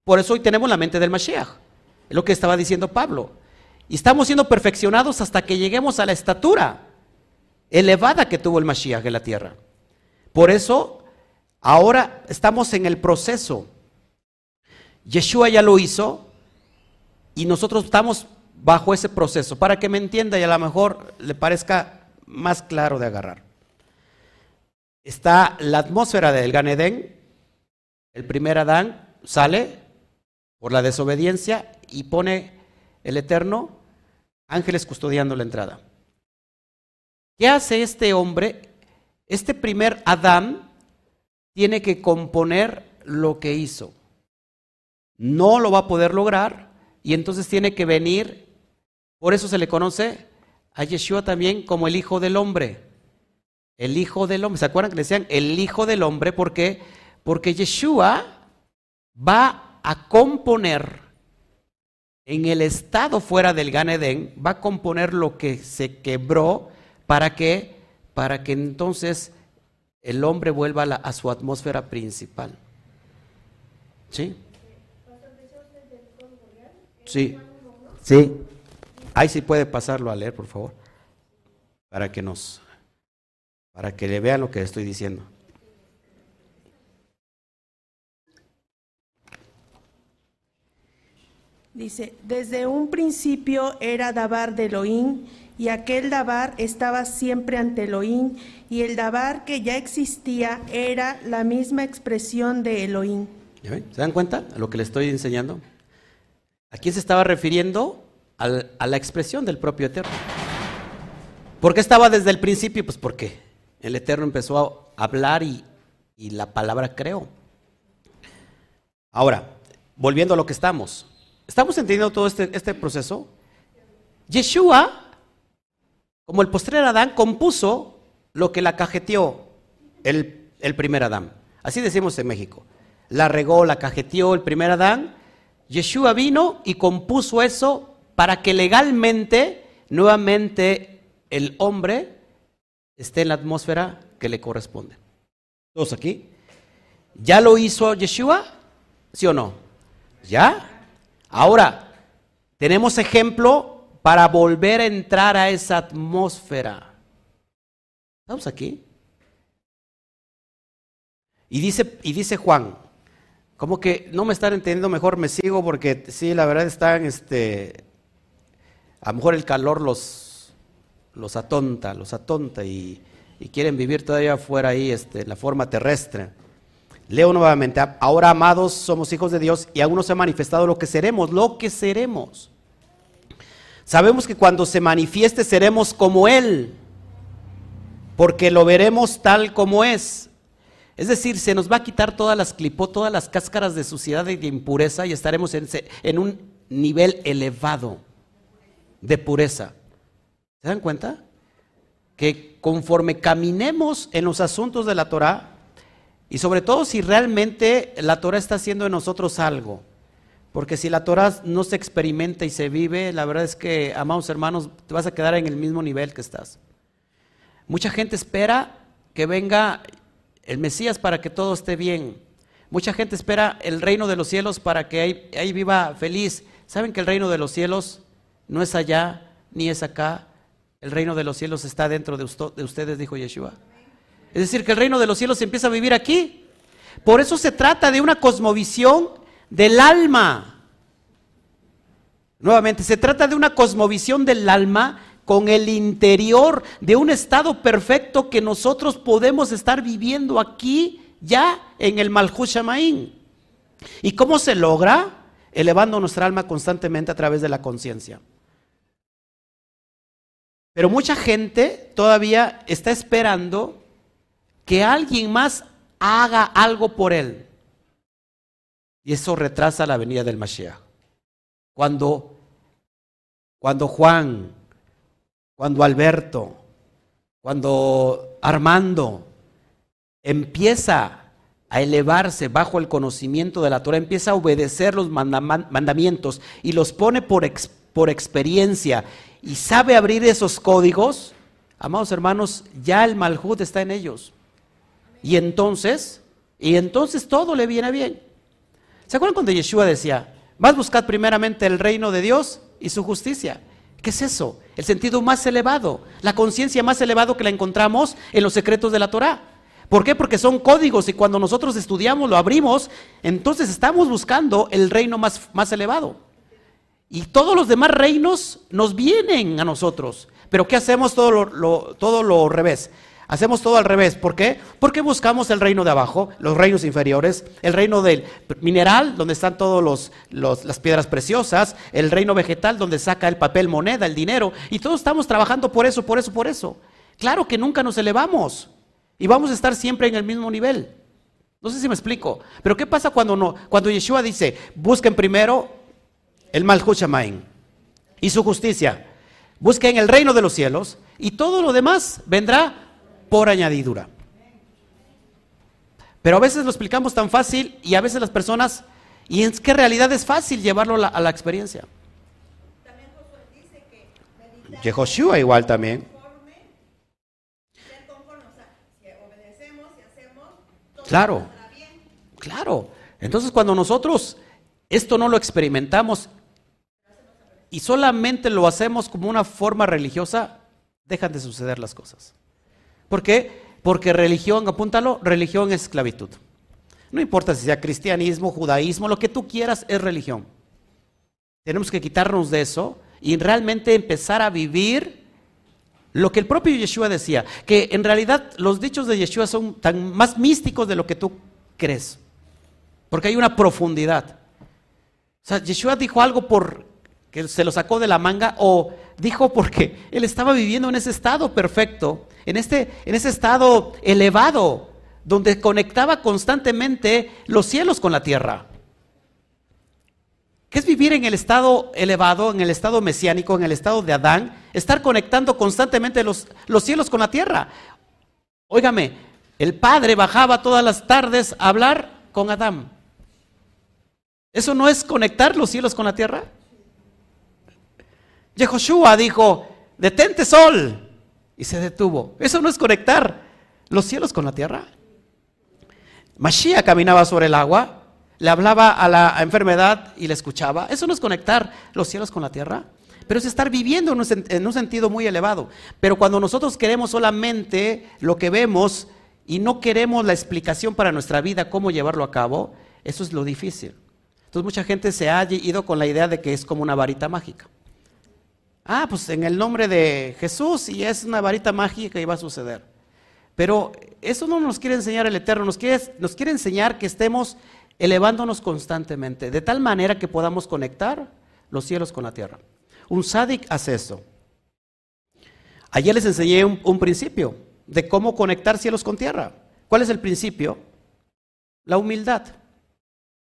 Por eso hoy tenemos la mente del Mashiach, es lo que estaba diciendo Pablo. Y estamos siendo perfeccionados hasta que lleguemos a la estatura elevada que tuvo el Mashiach en la tierra. Por eso, ahora estamos en el proceso. Yeshua ya lo hizo y nosotros estamos bajo ese proceso, para que me entienda y a lo mejor le parezca más claro de agarrar. Está la atmósfera del Gan el primer Adán sale por la desobediencia y pone el Eterno ángeles custodiando la entrada. ¿Qué hace este hombre? Este primer Adán tiene que componer lo que hizo. No lo va a poder lograr y entonces tiene que venir por eso se le conoce a Yeshua también como el Hijo del Hombre. El Hijo del Hombre. ¿Se acuerdan que le decían el Hijo del Hombre? ¿Por qué? Porque Yeshua va a componer en el estado fuera del Gan Eden, va a componer lo que se quebró para que, para que entonces el hombre vuelva a, a su atmósfera principal. ¿Sí? Sí. Sí. Ahí sí puede pasarlo a leer, por favor, para que nos, para que le vean lo que estoy diciendo. Dice, desde un principio era Dabar de Elohim, y aquel Dabar estaba siempre ante Elohim, y el Dabar que ya existía era la misma expresión de Elohim. ¿Se dan cuenta a lo que le estoy enseñando? ¿A quién se estaba refiriendo? a la expresión del propio Eterno. ¿Por qué estaba desde el principio? Pues porque el Eterno empezó a hablar y, la palabra creó. Ahora, volviendo a lo que estamos. ¿Estamos entendiendo todo este, este proceso? Yeshua, como el postrer Adán, compuso lo que la cajeteó el, el primer Adán. Así decimos en México. La regó, la cajeteó el primer Adán. Yeshua vino y compuso eso para que legalmente, nuevamente, el hombre esté en la atmósfera que le corresponde. ¿Todos aquí? ¿Ya lo hizo Yeshua? ¿Sí o no? ¿Ya? Ahora, tenemos ejemplo para volver a entrar a esa atmósfera. ¿Estamos aquí? Y dice, y dice Juan, como que no me están entendiendo mejor, me sigo porque sí, la verdad están este, a lo mejor el calor los, los atonta, los atonta y, quieren vivir todavía fuera ahí este, en la forma terrestre. Leo nuevamente, ahora amados somos hijos de Dios y aún no se ha manifestado lo que seremos, lo que seremos. Sabemos que cuando se manifieste seremos como Él, porque lo veremos tal como es. Es decir, se nos va a quitar todas las clipó, todas las cáscaras de suciedad y de impureza y estaremos en, en un nivel elevado de pureza. ¿Se dan cuenta? Que conforme caminemos en los asuntos de la Torah, y sobre todo si realmente la Torah está haciendo en nosotros algo, porque si la Torah no se experimenta y se vive, la verdad es que, amados hermanos, te vas a quedar en el mismo nivel que estás. Mucha gente espera que venga el Mesías para que todo esté bien. Mucha gente espera el reino de los cielos para que ahí, viva feliz. ¿Saben que el reino de los cielos no es allá ni es acá? El reino de los cielos está dentro de, de ustedes, dijo Yeshua. Es decir, que el reino de los cielos empieza a vivir aquí. Por eso se trata de una cosmovisión del alma. Nuevamente, se trata de una cosmovisión del alma con el interior de un estado perfecto que nosotros podemos estar viviendo aquí ya en el Malhut Shamaín. ¿Y cómo se logra? Elevando nuestra alma constantemente a través de la conciencia. Pero mucha gente todavía está esperando que alguien más haga algo por él. Y eso retrasa la venida del Mashiach. Cuando, cuando Juan, cuando Alberto, cuando Armando empieza a elevarse bajo el conocimiento de la Torah, empieza a obedecer los mandamientos y los pone por, por experiencia y sabe abrir esos códigos, amados hermanos, ya el Malhut está en ellos. Y entonces, y entonces todo le viene bien. ¿Se acuerdan cuando Yeshua decía, vas a buscar primeramente el reino de Dios y su justicia? ¿Qué es eso? El sentido más elevado, la conciencia más elevada que la encontramos en los secretos de la Torah. ¿Por qué? Porque son códigos y cuando nosotros estudiamos, lo abrimos, entonces estamos buscando el reino más, más elevado. Y todos los demás reinos nos vienen a nosotros. Pero ¿qué hacemos todo lo, todo lo revés? Hacemos todo al revés. ¿Por qué? Porque buscamos el reino de abajo, los reinos inferiores, el reino del mineral, donde están todas las piedras preciosas, el reino vegetal, donde saca el papel moneda, el dinero, y todos estamos trabajando por eso, por eso, por eso. Claro que nunca nos elevamos y vamos a estar siempre en el mismo nivel. No sé si me explico, pero ¿qué pasa cuando no? Cuando Yeshua dice, busquen primero el Malhut y su justicia, busquen el reino de los cielos y todo lo demás vendrá por añadidura. Pero a veces lo explicamos tan fácil y a veces las personas, y es que realidad es fácil llevarlo a la, experiencia. Jehoshua igual también. Claro, claro. Entonces cuando nosotros esto no lo experimentamos y solamente lo hacemos como una forma religiosa, dejan de suceder las cosas. ¿Por qué? Porque religión, apúntalo, religión es esclavitud. No importa si sea cristianismo, judaísmo, lo que tú quieras es religión. Tenemos que quitarnos de eso y realmente empezar a vivir lo que el propio Yeshua decía, que en realidad los dichos de Yeshua son tan más místicos de lo que tú crees, porque hay una profundidad. O sea, Yeshua dijo algo por que se lo sacó de la manga o dijo porque él estaba viviendo en ese estado perfecto en, este, en ese estado elevado, donde conectaba constantemente los cielos con la tierra. ¿Qué es vivir en el estado elevado, en el estado mesiánico, en el estado de Adán? Estar conectando constantemente los, los cielos con la tierra. Óigame, el Padre bajaba todas las tardes a hablar con Adán. ¿Eso no es conectar los cielos con la tierra? Yehoshua dijo, detente sol, y se detuvo. Eso no es conectar los cielos con la tierra. Mashiach caminaba sobre el agua, le hablaba a la enfermedad y le escuchaba. Eso no es conectar los cielos con la tierra, pero es estar viviendo en un, en un sentido muy elevado. Pero cuando nosotros queremos solamente lo que vemos y no queremos la explicación para nuestra vida, cómo llevarlo a cabo, eso es lo difícil. Entonces mucha gente se ha ido con la idea de que es como una varita mágica. Ah, pues en el nombre de Jesús y es una varita mágica y va a suceder. Pero eso no nos quiere enseñar el Eterno, nos quiere, enseñar que estemos elevándonos constantemente, de tal manera que podamos conectar los cielos con la tierra. Un sádic hace eso. Ayer les enseñé un, principio, de cómo conectar cielos con tierra. ¿Cuál es el principio? La humildad.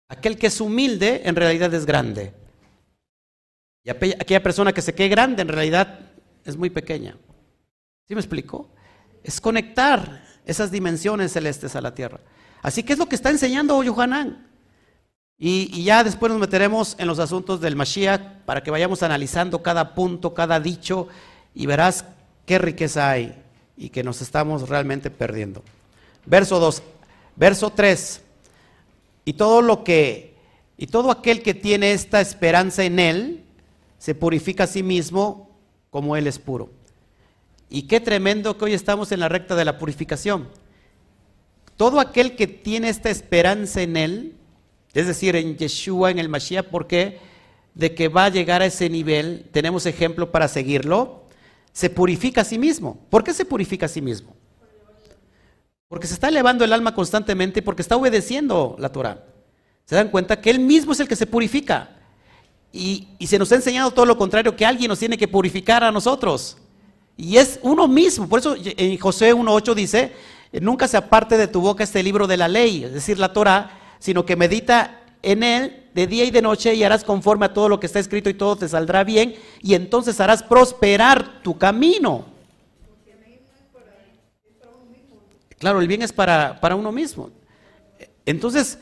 Aquel que es humilde en realidad es grande. Y aquella persona que se quede grande en realidad es muy pequeña. ¿Sí me explico? Es conectar esas dimensiones celestes a la tierra. Así que es lo que está enseñando Yohanan. Y, y, ya después nos meteremos en los asuntos del Mashiach para que vayamos analizando cada punto, cada dicho y verás qué riqueza hay y que nos estamos realmente perdiendo. Verso 2, verso 3. Y todo lo que y todo aquel que tiene esta esperanza en él se purifica a sí mismo como él es puro. Y qué tremendo que hoy estamos en la recta de la purificación. Todo aquel que tiene esta esperanza en él, es decir, en Yeshua, en el Mashiach, ¿por qué? De que va a llegar a ese nivel, tenemos ejemplo para seguirlo, se purifica a sí mismo. ¿Por qué se purifica a sí mismo? Porque se está elevando el alma constantemente porque está obedeciendo la Torah. Se dan cuenta que Él mismo es el que se purifica. Y, se nos ha enseñado todo lo contrario, que alguien nos tiene que purificar a nosotros. Y es uno mismo. Por eso en José 1.8 dice, nunca se aparte de tu boca este libro de la ley, es decir, la Torah, sino que medita en él de día y de noche y harás conforme a todo lo que está escrito y todo te saldrá bien y entonces harás prosperar tu camino. Claro, el bien es para, para uno mismo. Entonces,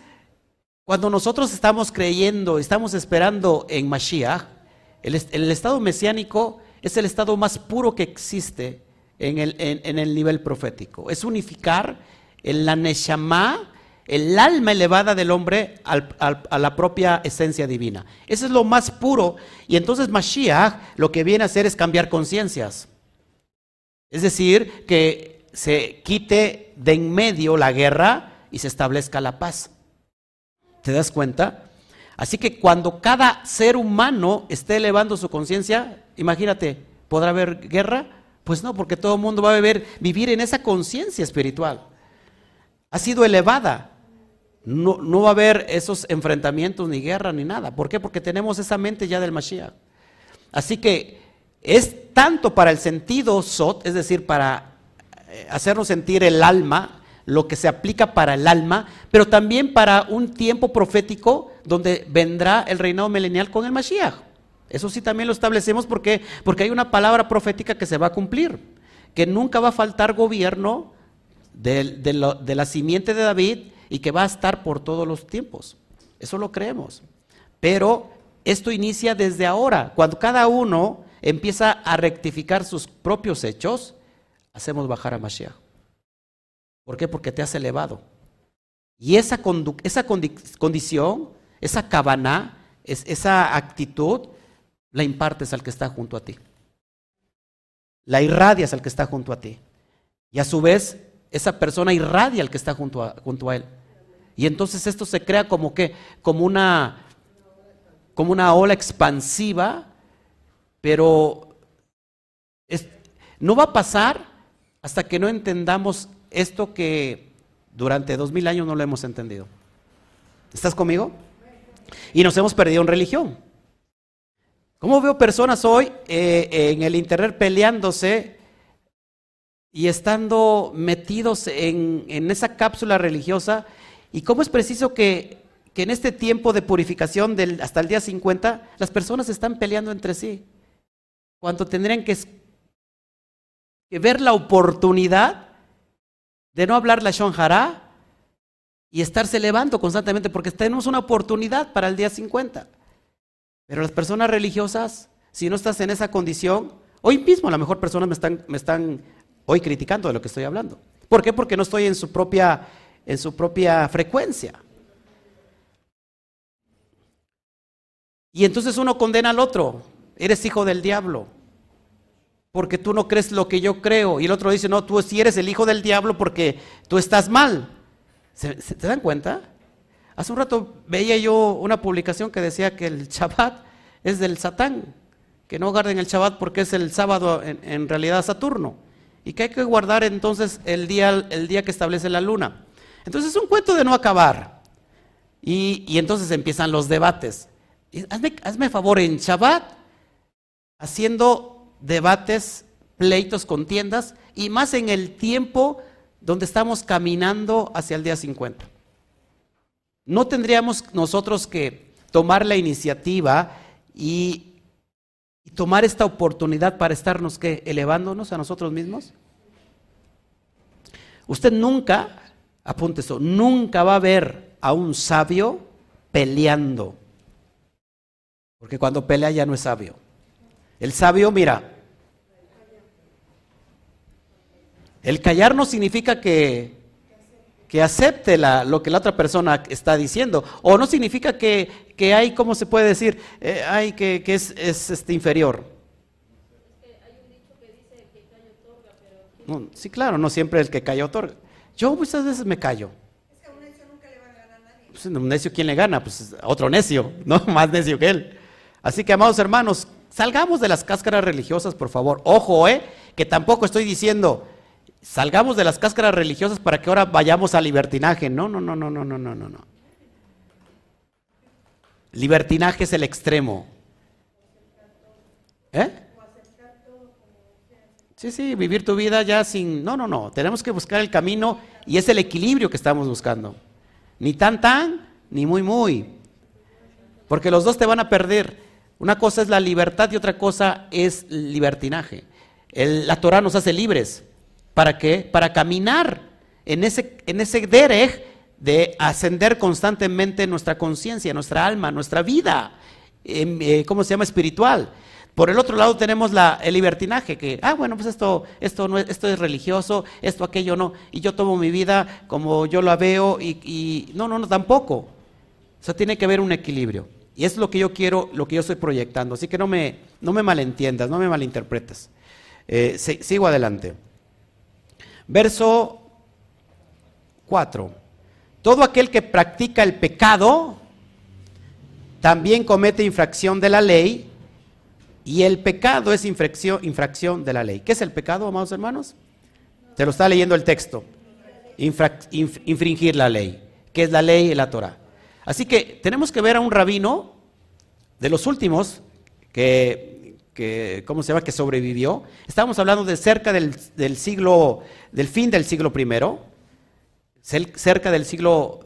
cuando nosotros estamos creyendo, estamos esperando en Mashiach, el, estado mesiánico es el estado más puro que existe en el, en el nivel profético. Es unificar en la Neshama el alma elevada del hombre a la propia esencia divina. Eso es lo más puro. Y entonces Mashiach lo que viene a hacer es cambiar conciencias. Es decir, que se quite de en medio la guerra y se establezca la paz. ¿Te das cuenta? Así que cuando cada ser humano esté elevando su conciencia, imagínate, ¿podrá haber guerra? Pues no, porque todo el mundo va a vivir en esa conciencia espiritual. Ha sido elevada no, va a haber esos enfrentamientos, ni guerra, ni nada. ¿Por qué? Porque tenemos esa mente ya del Mashiach. Así que es tanto para el sentido Sot, es decir, para eh, hacernos sentir el alma, lo que se aplica para el alma, pero también para un tiempo profético donde vendrá el reinado milenial con el Mashiach. Eso sí también lo establecemos porque, porque hay una palabra profética que se va a cumplir, que nunca va a faltar gobierno de, de la simiente de David y que va a estar por todos los tiempos. Eso lo creemos. Pero esto inicia desde ahora. Cuando cada uno empieza a rectificar sus propios hechos, hacemos bajar a Mashiach. ¿Por qué? Porque te has elevado. Y esa, condición, esa cabana, esa actitud, la impartes al que está junto a ti. La irradias al que está junto a ti. Y a su vez, esa persona irradia al que está junto a, junto a él. Y entonces esto se crea como que, como una, como una ola expansiva, pero no va a pasar hasta que no entendamos esto que durante dos mil años no lo hemos entendido. ¿Estás conmigo? Y nos hemos perdido en religión. ¿Cómo veo personas hoy eh, en el internet peleándose y estando metidos en, esa cápsula religiosa. ¿Y cómo es preciso que, en este tiempo de purificación del, hasta el día 50 las personas están peleando entre sí? Cuando tendrían que, que ver la oportunidad de no hablar la Shonjara y estarse elevando constantemente, porque tenemos una oportunidad para el día 50. Pero las personas religiosas, si no estás en esa condición, hoy mismo a lo mejor personas me están, me están hoy criticando de lo que estoy hablando. ¿Por qué? Porque no estoy en su propia, en su propia frecuencia. Y entonces uno condena al otro. Eres hijo del diablo. Porque tú no crees lo que yo creo. Y el otro dice, no, tú sí eres el hijo del diablo porque tú estás mal. ¿Se, te dan cuenta? Hace un rato veía yo una publicación que decía que el Shabbat es del Satán. Que no guarden el Shabbat porque es el sábado en realidad Saturno y que hay que guardar entonces el día, el día que establece la luna. Entonces es un cuento de no acabar. Y, entonces empiezan los debates. Hazme, hazme favor, en Shabbat, haciendo debates pleitos, contiendas, y más en el tiempo donde estamos caminando hacia el día 50. ¿No tendríamos nosotros que tomar la iniciativa y, tomar esta oportunidad para estarnos ¿qué? elevándonos a nosotros mismos? Usted nunca, apunte eso, nunca va a ver a un sabio peleando. Porque cuando pelea ya no es sabio. El sabio, mira, el callar no significa que, que acepte lo que la otra persona está diciendo. O no significa que, que hay, ¿cómo se puede decir? Eh, hay que, que es, es este, inferior. No, sí, claro, no siempre el que calla otorga. Yo muchas veces me callo. Es que a un necio nunca le va a ganar nadie. Pues, un necio, ¿quién le gana? Pues otro necio, ¿no? Más necio que él. Así que, amados hermanos, salgamos de las cáscaras religiosas, por favor. Ojo, ¿eh? Que tampoco estoy diciendo, salgamos de las cáscaras religiosas para que ahora vayamos al libertinaje. No, no, no, no, no, no, no, no. Libertinaje es el extremo. ¿Eh? Sí, sí, vivir tu vida ya sin... No, no, no. Tenemos que buscar el camino y es el equilibrio que estamos buscando. Ni tan tan, ni muy muy. Porque los dos te van a perder. Una cosa es la libertad y otra cosa es libertinaje. la Torah nos hace libres. ¿Para qué? Para caminar en ese, en ese derech de ascender constantemente nuestra conciencia, nuestra alma, nuestra vida, em, eh, ¿cómo se llama? Espiritual. Por el otro lado tenemos la, el libertinaje, que, ah, bueno, pues esto, esto, no es, esto es religioso, esto, aquello no, y yo tomo mi vida como yo la veo, y, no, no, no, tampoco. O sea, tiene que haber un equilibrio. Y es lo que yo quiero, lo que yo estoy proyectando. Así que no me, no me malentiendas, no me malinterpretes. Eh, sigo adelante. Verso 4. Todo aquel que practica el pecado también comete infracción de la ley y el pecado es infracción, infracción de la ley. ¿Qué es el pecado, amados hermanos? Te lo está leyendo el texto. infringir la ley. ¿Qué es la ley y la Torah? Así que tenemos que ver a un rabino de los últimos que, que ¿cómo se llama? Que sobrevivió. Estamos hablando de cerca del, siglo, del fin del siglo primero, cerca del siglo,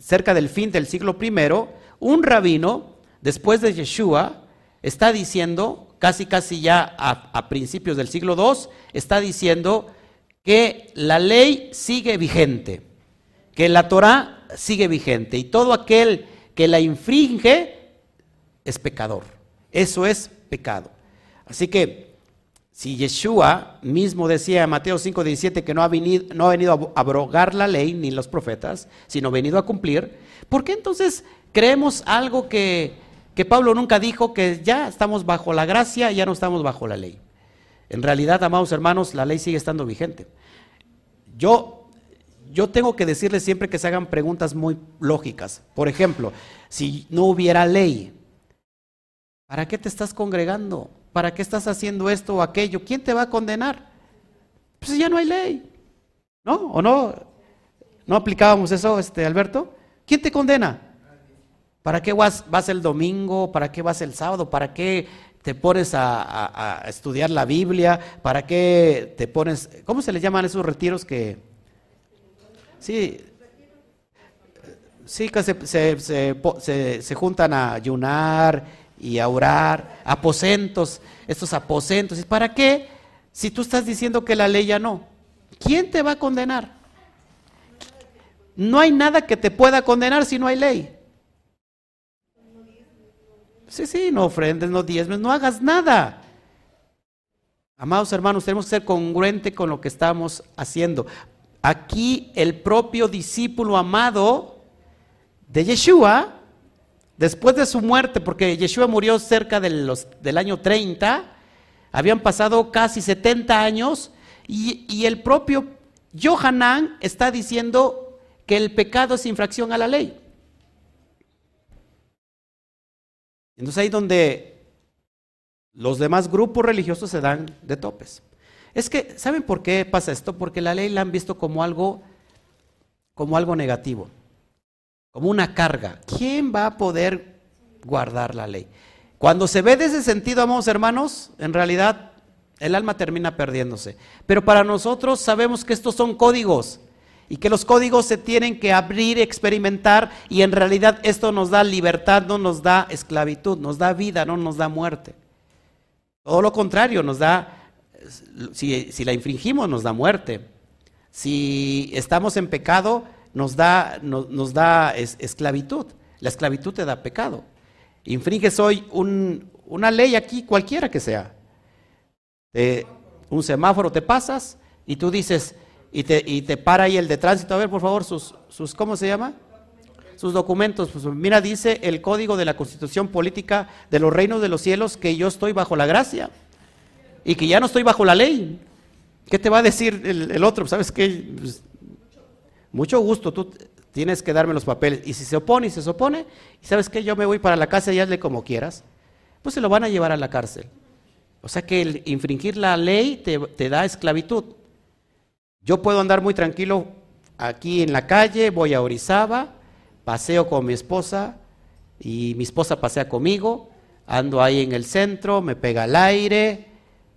cerca del fin del siglo primero, un rabino después de Yeshua está diciendo, casi casi ya a, principios del siglo II, está diciendo que la ley sigue vigente, que la Torah sigue vigente y todo aquel que la infringe es pecador. Eso es pecado. Así que si Yeshua mismo decía en Mateo 5:17 que no ha, venido, no ha venido a abrogar la ley ni los profetas, sino venido a cumplir, ¿por qué entonces creemos algo que que Pablo nunca dijo que ya estamos bajo la gracia y ya no estamos bajo la ley. En realidad, amados hermanos, la ley sigue estando vigente. Yo, yo tengo que decirles siempre que se hagan preguntas muy lógicas. Por ejemplo, si no hubiera ley, ¿para qué te estás congregando? ¿Para qué estás haciendo esto o aquello? ¿Quién te va a condenar? Pues ya no hay ley. ¿No? ¿O no? ¿No aplicábamos eso, este, Alberto? ¿Quién te condena? ¿Para qué vas, el domingo? ¿Para qué vas el sábado? ¿Para qué te pones a, estudiar la Biblia? ¿Para qué te pones... ¿Cómo se le llaman esos retiros que... Sí, sí que se, se, juntan a ayunar y a orar, aposentos, estos aposentos. ¿Y para qué? Si tú estás diciendo que la ley ya no, ¿quién te va a condenar? No hay nada que te pueda condenar si no hay ley. Sí, sí, no ofrendes, no diezmes, no hagas nada. Amados hermanos, tenemos que ser congruente con lo que estamos haciendo. Aquí el propio discípulo amado de Yeshua, después de su muerte, porque Yeshua murió cerca del año 30, habían pasado casi 70 años, y, y el propio Johanán está diciendo que el pecado es infracción a la ley. Entonces ahí donde los demás grupos religiosos se dan de topes. Es que, ¿saben por qué pasa esto? Porque la ley la han visto como algo, como algo negativo, como una carga. ¿Quién va a poder guardar la ley? Cuando se ve de ese sentido, amados hermanos, en realidad El alma termina perdiéndose. Pero para nosotros sabemos que estos son códigos y que los códigos se tienen que abrir, experimentar y en realidad esto nos da libertad, no nos da esclavitud, nos da vida, no nos da muerte. Todo lo contrario, nos da, si, la infringimos, nos da muerte. Si estamos en pecado, nos da, nos da esclavitud. La esclavitud te da pecado. Infringes hoy una ley aquí, cualquiera que sea. un semáforo te pasas y tú dices, y te, y te para ahí el de tránsito. A ver, por favor, sus, sus ¿cómo se llama? Sus documentos. Pues mira, dice el código de la constitución política de los reinos de los cielos que yo estoy bajo la gracia y que ya no estoy bajo la ley. ¿Qué te va a decir el, otro? ¿Sabes qué? Pues, mucho gusto, tú tienes que darme los papeles. Y si se opone y se opone, y sabes qué, yo me voy para la casa y hazle como quieras, pues se lo van a llevar a la cárcel. O sea que el infringir la ley te, te da esclavitud. Yo puedo andar muy tranquilo aquí en la calle, voy a Orizaba, paseo con mi esposa y mi esposa pasea conmigo, ando ahí en el centro, me pega el aire,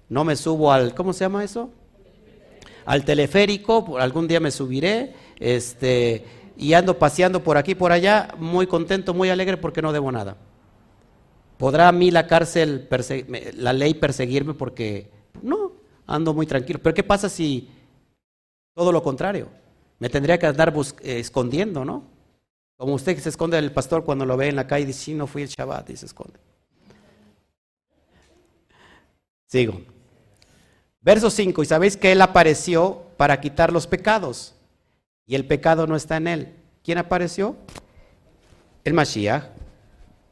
no me subo al, ¿cómo se llama eso? Al teleférico, algún día me subiré, este, y ando paseando por aquí, por allá, muy contento, muy alegre porque no debo nada. ¿Podrá a mí la cárcel, la ley perseguirme porque no, ando muy tranquilo? Pero ¿qué pasa si todo lo contrario. Me tendría que andar eh, escondiendo, ¿no? Como usted que se esconde del pastor cuando lo ve en la calle y dice, sí, no fui el Shabbat y se esconde. Sigo. Verso 5, y sabéis que Él apareció para quitar los pecados, y el pecado no está en Él. ¿Quién apareció? El Mashiach.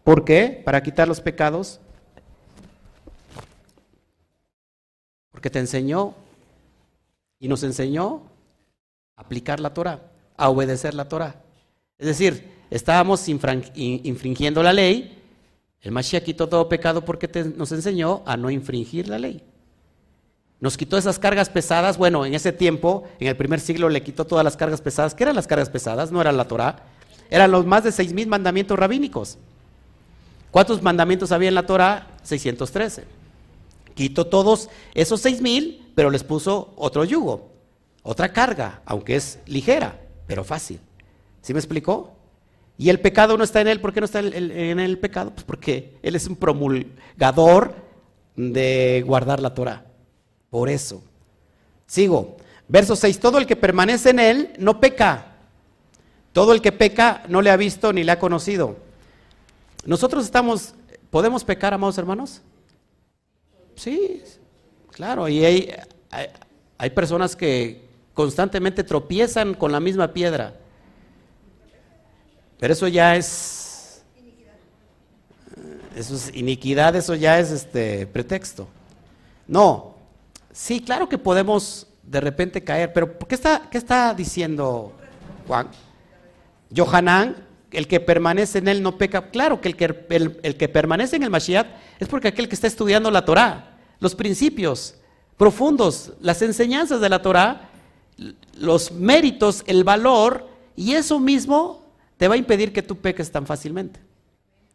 ¿Por qué? Para quitar los pecados. Porque te enseñó y nos enseñó aplicar la Torah, a obedecer la Torah. Es decir, estábamos infringiendo la ley, el Mashiach quitó todo pecado porque nos enseñó a no infringir la ley. Nos quitó esas cargas pesadas, bueno, en ese tiempo, en el primer siglo le quitó todas las cargas pesadas. ¿Qué eran las cargas pesadas? No era la Torah, eran los más de seis mil mandamientos rabínicos. ¿Cuántos mandamientos había en la Torah? 613. Quitó todos esos seis mil, pero les puso otro yugo. Otra carga, aunque es ligera, pero fácil. ¿Sí me explicó? Y el pecado no está en él. ¿Por qué no está en el pecado? Pues porque él es un promulgador de guardar la Torah. Por eso. Sigo. Verso 6. Todo el que permanece en él no peca. Todo el que peca no le ha visto ni le ha conocido. Nosotros estamos, ¿podemos pecar, amados hermanos? Sí, claro. Y hay, hay personas que constantemente tropiezan con la misma piedra. Pero eso ya es eso es iniquidad, eso ya es este pretexto. No, sí, claro que podemos de repente caer, pero ¿qué está, qué está diciendo Juan? Johanán, el que permanece en él no peca. Claro que el que, el, que permanece en el Mashiach es porque aquel que está estudiando la Torah, los principios profundos, las enseñanzas de la Torah, los méritos, el valor, y eso mismo te va a impedir que tú peques tan fácilmente.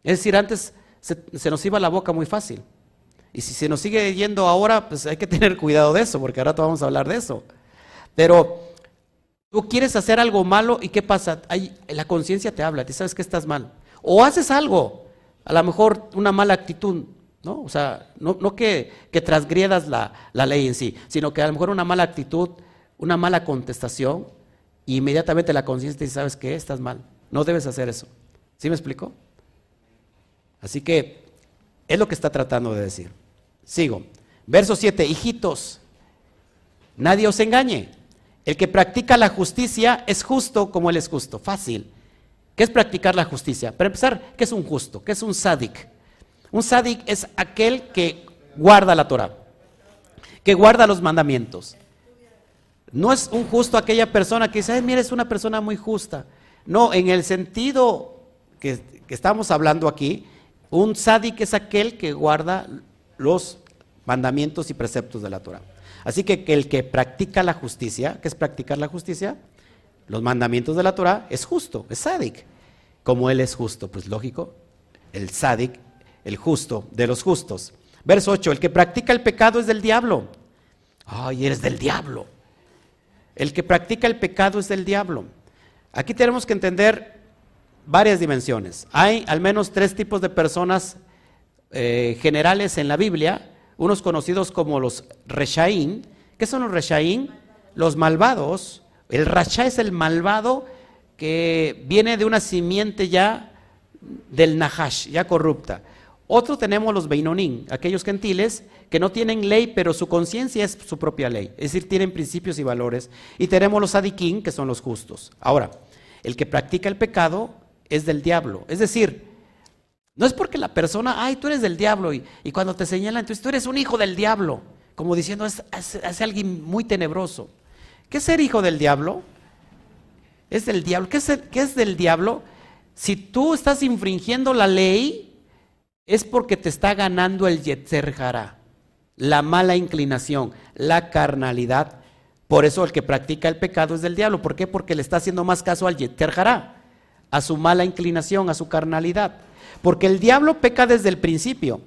Es decir, antes se, nos iba la boca muy fácil. Y si se nos sigue yendo ahora, pues hay que tener cuidado de eso, porque ahora vamos a hablar de eso. Pero tú quieres hacer algo malo y ¿qué pasa? la conciencia te habla, te sabes que estás mal. O haces algo, a lo mejor una mala actitud, ¿no? O sea, no, que, que transgriedas la, la ley en sí, sino que a lo mejor una mala actitud una mala contestación y inmediatamente la conciencia dice, ¿sabes qué? Estás mal. No debes hacer eso. ¿Sí me explico? Así que es lo que está tratando de decir. Sigo. Verso 7. Hijitos, nadie os engañe. El que practica la justicia es justo como él es justo. Fácil. ¿Qué es practicar la justicia? Para empezar, ¿qué es un justo? ¿Qué es un sádic? Un sádic es aquel que guarda la Torah, que guarda los mandamientos. No es un justo aquella persona que dice, Ay, mira, es una persona muy justa. No, en el sentido que, estamos hablando aquí, un sádic es aquel que guarda los mandamientos y preceptos de la Torah. Así que, que, el que practica la justicia, ¿qué es practicar la justicia? Los mandamientos de la Torah es justo, es sádic. Como él es justo, pues lógico, el sádic, el justo de los justos. Verso 8, el que practica el pecado es del diablo. Ay, eres del diablo. El que practica el pecado es del diablo. Aquí tenemos que entender varias dimensiones. Hay al menos tres tipos de personas eh, generales en la Biblia, unos conocidos como los Reshaín. ¿Qué son los Reshaín? Los malvados. El Rasha es el malvado que viene de una simiente ya del Nahash, ya corrupta. Otro tenemos los Beinonín, aquellos gentiles que no tienen ley, pero su conciencia es su propia ley, es decir, tienen principios y valores. Y tenemos los Adikín, que son los justos. Ahora, el que practica el pecado es del diablo. Es decir, no es porque la persona, ay, tú eres del diablo, y, cuando te señalan, entonces tú eres un hijo del diablo, como diciendo, es, alguien muy tenebroso. ¿Qué es ser hijo del diablo? Es del diablo. ¿Qué es, del diablo? Si tú estás infringiendo la ley, es porque te está ganando el Yetzer la mala inclinación, la carnalidad. Por eso el que practica el pecado es del diablo. ¿Por qué? Porque le está haciendo más caso al Yetzer a su mala inclinación, a su carnalidad. Porque el diablo peca desde el principio.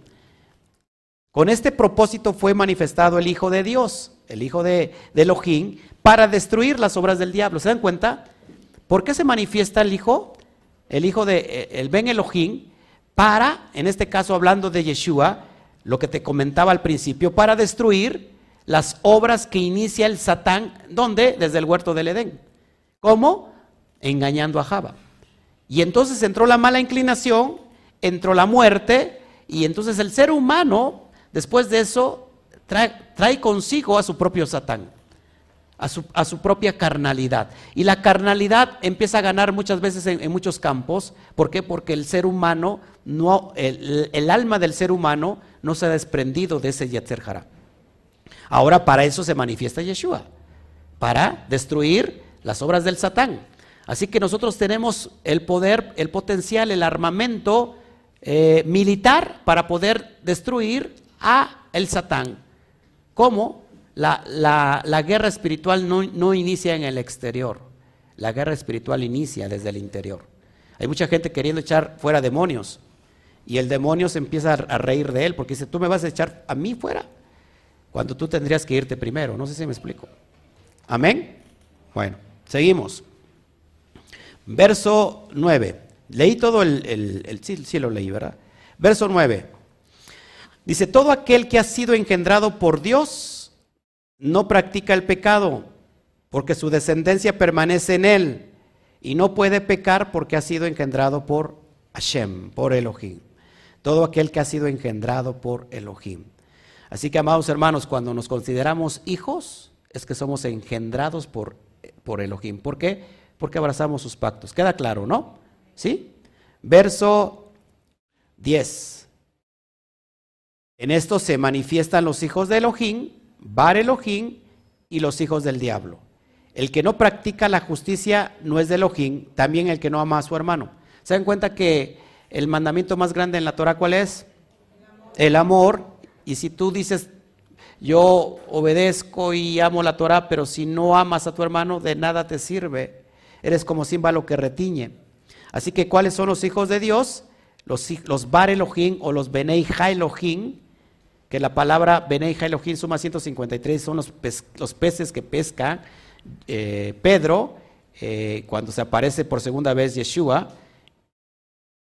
Con este propósito fue manifestado el Hijo de Dios, el Hijo de, Elohim, para destruir las obras del diablo. ¿Se dan cuenta? ¿Por qué se manifiesta el Hijo? El Hijo de eh, el Ben Elohim para, en este caso hablando de Yeshua, lo que te comentaba al principio, para destruir las obras que inicia el Satán, ¿dónde? Desde el huerto del Edén. ¿Cómo? Engañando a Java. Y entonces entró la mala inclinación, entró la muerte, y entonces el ser humano, después de eso, trae, trae consigo a su propio Satán a su, propia carnalidad. Y la carnalidad empieza a ganar muchas veces en, muchos campos. ¿Por qué? Porque el ser humano, no, el, alma del ser humano no se ha desprendido de ese Yetzer Ahora para eso se manifiesta Yeshua, para destruir las obras del Satán. Así que nosotros tenemos el poder, el potencial, el armamento eh, militar para poder destruir a el Satán. ¿Cómo? La, guerra espiritual no, no inicia en el exterior, la guerra espiritual inicia desde el interior. Hay mucha gente queriendo echar fuera demonios y el demonio se empieza a reír de él porque dice, tú me vas a echar a mí fuera cuando tú tendrías que irte primero. No sé si me explico. Amén. Bueno, seguimos. Verso 9. Leí todo el, sí, lo leí, ¿verdad? Verso 9. Dice, todo aquel que ha sido engendrado por Dios no practica el pecado, porque su descendencia permanece en él, y no puede pecar porque ha sido engendrado por Hashem, por Elohim. Todo aquel que ha sido engendrado por Elohim. Así que, amados hermanos, cuando nos consideramos hijos, es que somos engendrados por, por Elohim. ¿Por qué? Porque abrazamos sus pactos. Queda claro, ¿no? ¿Sí? Verso 10. En esto se manifiestan los hijos de Elohim Bar Elohim y los hijos del diablo. El que no practica la justicia no es de Elohim, también el que no ama a su hermano. ¿Se dan cuenta que el mandamiento más grande en la Torah cuál es? El amor. Y si tú dices, yo obedezco y amo la Torah, pero si no amas a tu hermano, de nada te sirve. Eres como símbolo que retiñe. Así que, ¿cuáles son los hijos de Dios? Los, los Bar Elohim o los Benei Ha Elohim que la palabra Benei Elohim suma 153, son los, los peces que pesca eh, Pedro eh, cuando se aparece por segunda vez Yeshua,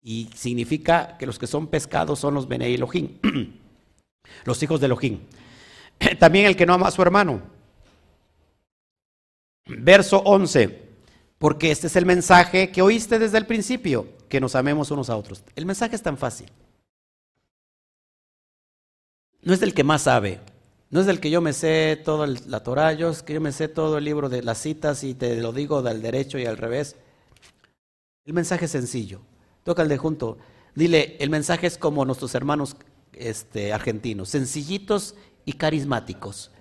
y significa que los que son pescados son los Benei Elohim, los hijos de Elohim. También el que no ama a su hermano. Verso 11, porque este es el mensaje que oíste desde el principio, que nos amemos unos a otros. El mensaje es tan fácil no es del que más sabe, no es del que yo me sé toda la Torah, yo es que yo me sé todo el libro de las citas y te lo digo del derecho y al revés. El mensaje es sencillo. Toca el de junto. Dile, el mensaje es como nuestros hermanos este, argentinos, sencillitos y carismáticos.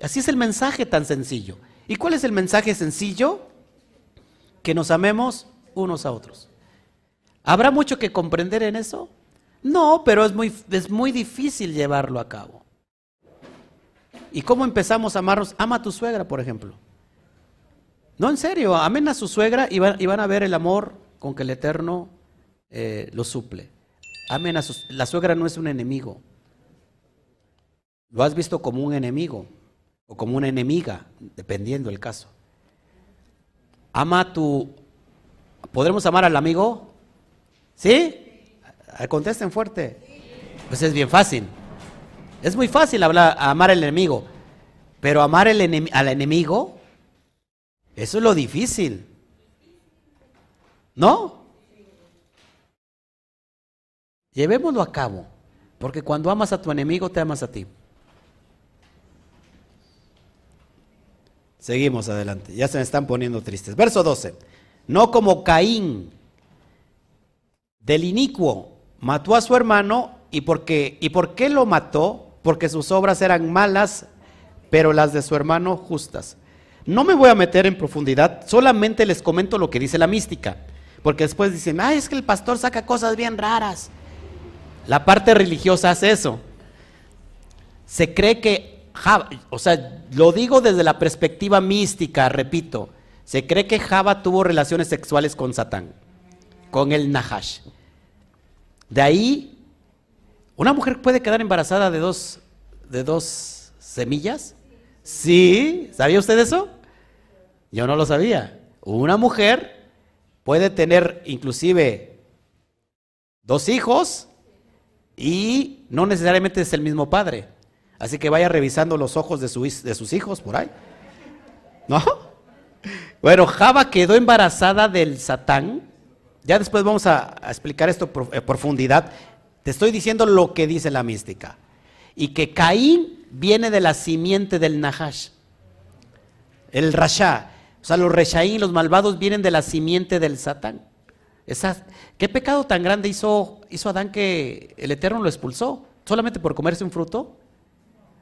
Así es el mensaje tan sencillo. ¿Y cuál es el mensaje sencillo? Que nos amemos unos a otros. ¿Habrá mucho que comprender en eso? No, pero es muy, es muy difícil llevarlo a cabo. ¿Y cómo empezamos a amarnos? Ama a tu suegra, por ejemplo. No, en serio, amen a su suegra y van, y van a ver el amor con que el Eterno eh, lo suple. Amen a su, la suegra no es un enemigo. lo has visto como un enemigo o como una enemiga, dependiendo el caso. Ama a tu... ¿Podremos amar al amigo? ¿Sí? Contesten fuerte. Pues es bien fácil. Es muy fácil hablar, amar al enemigo. Pero amar al enemigo, eso es lo difícil. ¿No? Llevémoslo a cabo. Porque cuando amas a tu enemigo, te amas a ti. Seguimos adelante. Ya se me están poniendo tristes. Verso 12. No como Caín, del inicuo, mató a su hermano y porque y por qué lo mató? Porque sus obras eran malas, pero las de su hermano justas. No me voy a meter en profundidad, solamente les comento lo que dice la mística, porque después dicen, "Ay, es que el pastor saca cosas bien raras." La parte religiosa hace eso. Se cree que O sea, lo digo desde la perspectiva mística, repito, se cree que Java tuvo relaciones sexuales con Satán, con el Nahash. De ahí, ¿una mujer puede quedar embarazada de dos, de dos semillas? Sí, ¿sabía usted eso? Yo no lo sabía. Una mujer puede tener inclusive dos hijos y no necesariamente es el mismo padre. Así que vaya revisando los ojos de, de sus hijos por ahí. ¿No? Bueno, Java quedó embarazada del Satán. Ya después vamos a, explicar esto en profundidad. Te estoy diciendo lo que dice la mística. Y que Caín viene de la simiente del Nahash. El Rasha. O sea, los Reshaín, los malvados, vienen de la simiente del Satán. ¿Qué pecado tan grande hizo, hizo Adán que el Eterno lo expulsó? ¿Solamente por comerse un fruto?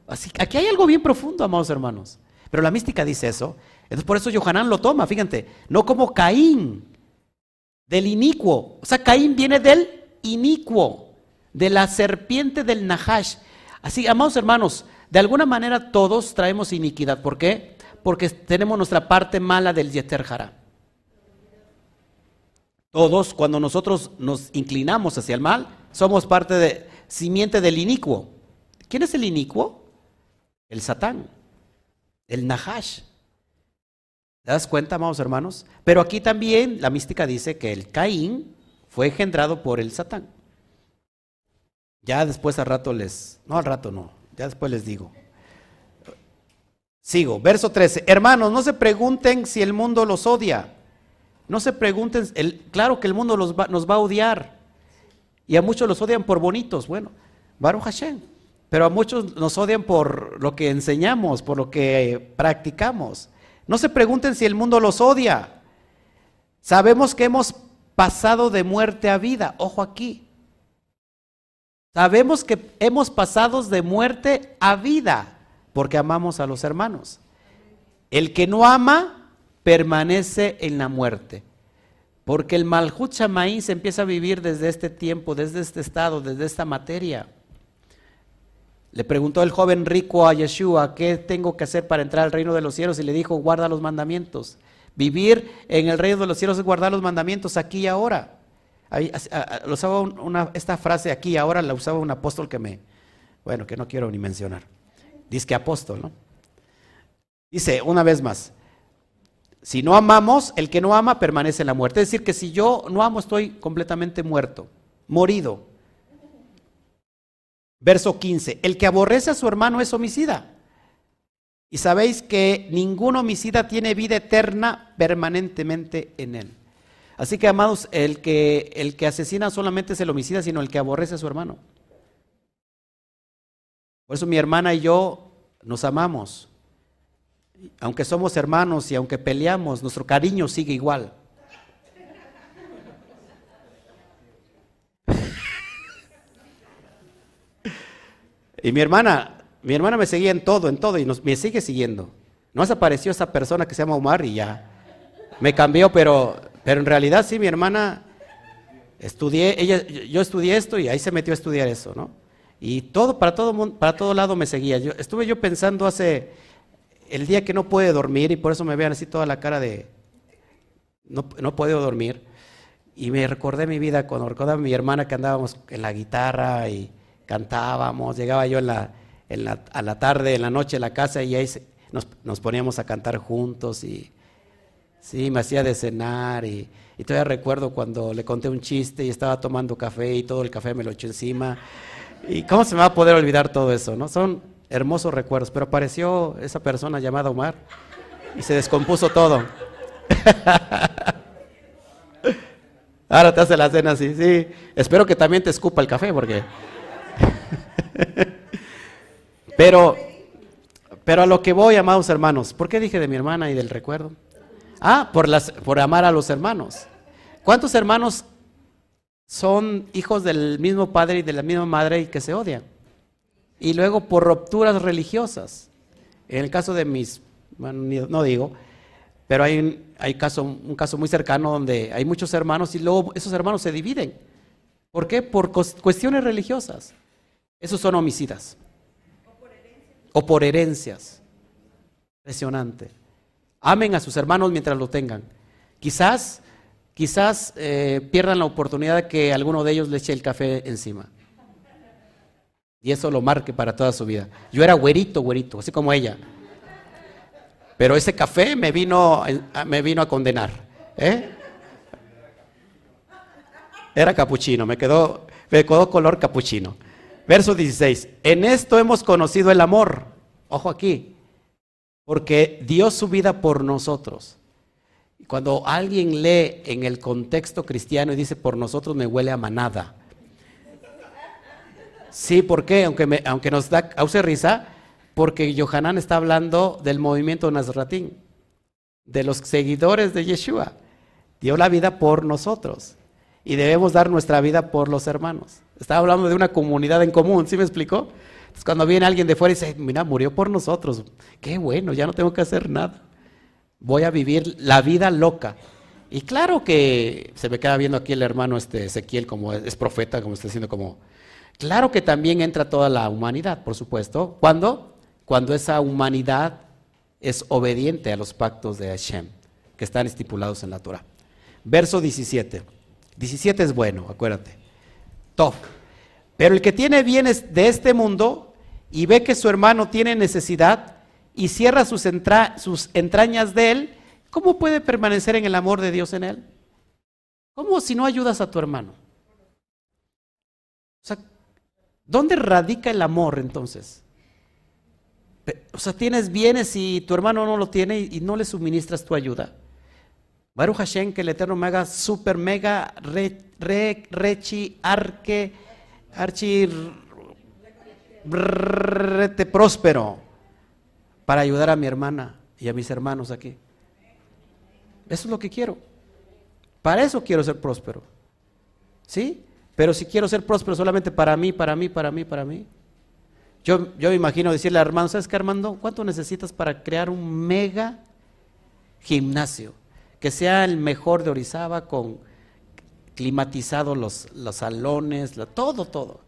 Aquí hay algo bien profundo, amados hermanos. Pero la mística dice eso. Entonces por eso Johanán lo toma, fíjate, no como Caín, del inicuo. O sea, Caín viene del inicuo, de la serpiente del Nahash. Así, amados hermanos, de alguna manera todos traemos iniquidad. ¿Por qué? Porque tenemos nuestra parte mala del Yeter Todos, cuando nosotros nos inclinamos hacia el mal, somos parte de simiente del inicuo. ¿Quién es el inicuo? El Satán, el Nahash. ¿Te das cuenta, amados hermanos? Pero aquí también la mística dice que el Caín fue engendrado por el Satán. Ya después al rato les, no al rato no, ya después les digo. Sigo, verso 13. Hermanos, no se pregunten si el mundo los odia. No se pregunten, claro que el mundo nos va a odiar. Y a muchos los odian por bonitos. Bueno, Baruch Hashem. Pero a muchos nos odian por lo que enseñamos, por lo que practicamos. No se pregunten si el mundo los odia. Sabemos que hemos pasado de muerte a vida. Ojo aquí. Sabemos que hemos pasado de muerte a vida porque amamos a los hermanos. El que no ama permanece en la muerte. Porque el Malhut Shamaí se empieza a vivir desde este tiempo, desde este estado, desde esta materia. Le preguntó el joven rico a Yeshua, ¿qué tengo que hacer para entrar al reino de los cielos? Y le dijo, guarda los mandamientos. Vivir en el reino de los cielos es guardar los mandamientos aquí y ahora. lo usaba una, esta frase aquí y ahora la usaba un apóstol que me, bueno, que no quiero ni mencionar. Dice que apóstol, ¿no? Dice una vez más, si no amamos, el que no ama permanece en la muerte. Es decir, que si yo no amo, estoy completamente muerto, morido. Verso 15, el que aborrece a su hermano es homicida. Y sabéis que ningún homicida tiene vida eterna permanentemente en él. Así que, amados, el que, el que asesina solamente es el homicida, sino el que aborrece a su hermano. Por eso mi hermana y yo nos amamos. Aunque somos hermanos y aunque peleamos, nuestro cariño sigue igual. Y mi hermana, mi hermana me seguía en todo, en todo, y me sigue siguiendo. No desapareció esa persona que se llama Omar y ya. Me cambió, pero, pero en realidad sí, mi hermana, estudié, ella, yo estudié esto y ahí se metió a estudiar eso, ¿no? Y todo, para todo, para todo lado me seguía. Yo, estuve yo pensando hace, el día que no puede dormir, y por eso me vean así toda la cara de, no, no puedo dormir. Y me recordé mi vida cuando recordaba a mi hermana que andábamos en la guitarra y cantábamos, llegaba yo en la, a la tarde, en la noche en la casa y ahí nos, poníamos a cantar juntos y sí, me hacía de cenar y, y, todavía recuerdo cuando le conté un chiste y estaba tomando café y todo el café me lo echó encima. ¿Y cómo se me va a poder olvidar todo eso? ¿no? Son hermosos recuerdos, pero apareció esa persona llamada Omar y se descompuso todo. Ahora te hace la cena así, sí. Espero que también te escupa el café porque... pero, pero a lo que voy, amados hermanos, ¿por qué dije de mi hermana y del recuerdo? Ah, por, las, por amar a los hermanos. ¿Cuántos hermanos son hijos del mismo padre y de la misma madre y que se odian? Y luego por rupturas religiosas. En el caso de mis, bueno, no digo, pero hay, un, hay caso, un caso muy cercano donde hay muchos hermanos y luego esos hermanos se dividen. ¿Por qué? Por cuestiones religiosas. Esos son homicidas. O por herencias. Impresionante. Amen a sus hermanos mientras lo tengan. Quizás, quizás eh, pierdan la oportunidad de que alguno de ellos le eche el café encima. Y eso lo marque para toda su vida. Yo era güerito, güerito, así como ella. Pero ese café me vino, me vino a condenar. ¿eh? Era capuchino, me quedó, me quedó color capuchino. Verso 16. En esto hemos conocido el amor. Ojo aquí. Porque dio su vida por nosotros. Cuando alguien lee en el contexto cristiano y dice por nosotros me huele a manada. Sí, ¿por qué? Aunque, aunque nos da, cause risa, porque Yohanan está hablando del movimiento Nazratín, de los seguidores de Yeshua. Dio la vida por nosotros y debemos dar nuestra vida por los hermanos. Estaba hablando de una comunidad en común, ¿sí me explicó? Entonces cuando viene alguien de fuera y dice, mira, murió por nosotros, qué bueno, ya no tengo que hacer nada. Voy a vivir la vida loca. Y claro que se me queda viendo aquí el hermano este Ezequiel como es profeta, como está diciendo como... Claro que también entra toda la humanidad, por supuesto. ¿Cuándo? cuando esa humanidad es obediente a los pactos de Hashem, que están estipulados en la Torah. Verso 17. 17 es bueno, acuérdate. Tof. Pero el que tiene bienes de este mundo y ve que su hermano tiene necesidad y cierra sus, sus entrañas de él, ¿cómo puede permanecer en el amor de Dios en él? ¿Cómo si no ayudas a tu hermano? O sea, ¿dónde radica el amor entonces? O sea, tienes bienes y tu hermano no lo tiene y, no le suministras tu ayuda. Baruch Hashem, que el Eterno me haga super, mega, re, re, rechi, arque, archi, rete próspero para ayudar a mi hermana y a mis hermanos aquí. Eso es lo que quiero. Para eso quiero ser próspero. ¿Sí? Pero si quiero ser próspero solamente para mí, para mí, para mí, para mí, yo, yo me imagino decirle a Armando, ¿sabes qué Armando? ¿Cuánto necesitas para crear un mega gimnasio? Que sea el mejor de Orizaba con climatizado los, los salones, todo, todo.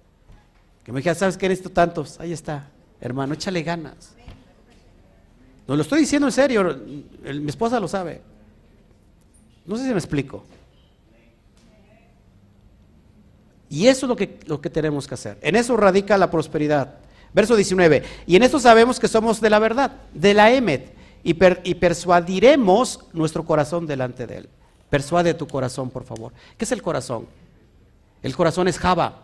Que me dijera, ¿sabes qué necesito tantos? Ahí está, hermano, échale ganas. No lo estoy diciendo en serio, mi esposa lo sabe. No sé si me explico. Y eso es lo que, lo que tenemos que hacer. En eso radica la prosperidad. Verso 19. Y en esto sabemos que somos de la verdad, de la Emet, y, persuadiremos nuestro corazón delante de él. Persuade tu corazón, por favor. ¿Qué es el corazón? El corazón es Java.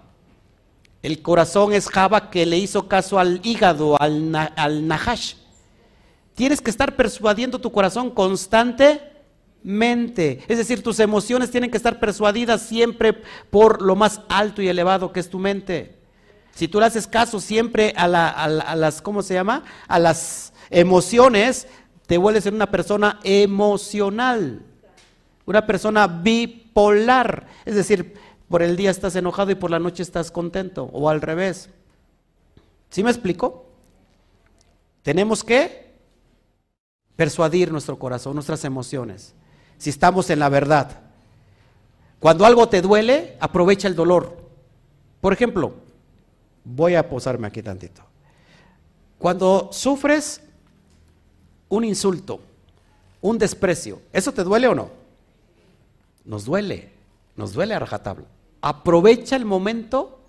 El corazón es Java que le hizo caso al hígado, al, al Nahash. Tienes que estar persuadiendo tu corazón constantemente. Es decir, tus emociones tienen que estar persuadidas siempre por lo más alto y elevado que es tu mente. Si tú le haces caso siempre a, las, ¿cómo se llama? A las emociones, te vuelves en una persona emocional, una persona bipolar. Es decir, por el día estás enojado y por la noche estás contento, o al revés. ¿Sí me explico? Tenemos que persuadir nuestro corazón, nuestras emociones, si estamos en la verdad. Cuando algo te duele, aprovecha el dolor. Por ejemplo, Voy a posarme aquí tantito. Cuando sufres un insulto, un desprecio, ¿eso te duele o no? Nos duele, nos duele a rajatabla. Aprovecha el momento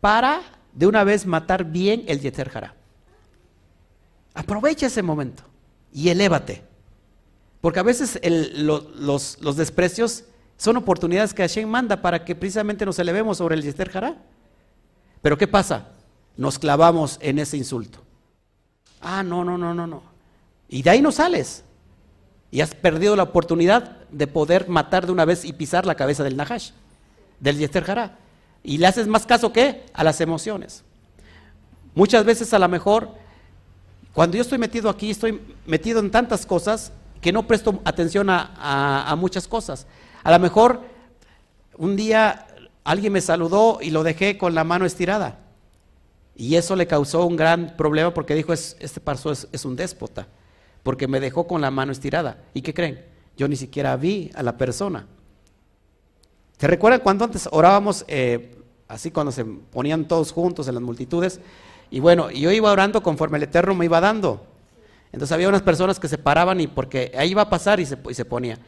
para de una vez matar bien el Yeter Aprovecha ese momento y elévate. Porque a veces los, los, desprecios son oportunidades que Hashem manda para que precisamente nos elevemos sobre el Yester Hará. Pero ¿qué pasa? Nos clavamos en ese insulto. Ah, no, no, no, no, no. Y de ahí no sales. Y has perdido la oportunidad de poder matar de una vez y pisar la cabeza del Nahash, del Yester Hará. Y le haces más caso que a las emociones. Muchas veces a lo mejor, cuando yo estoy metido aquí, estoy metido en tantas cosas que no presto atención a, muchas cosas. A lo mejor un día alguien me saludó y lo dejé con la mano estirada. Y eso le causó un gran problema porque dijo, este parso es, un déspota, porque me dejó con la mano estirada. ¿Y qué creen? Yo ni siquiera vi a la persona. ¿Se recuerdan cuando antes orábamos, eh, así cuando se ponían todos juntos en las multitudes? Y bueno, yo iba orando conforme el Eterno me iba dando. Entonces había unas personas que se paraban y porque ahí iba a pasar y se, se ponía.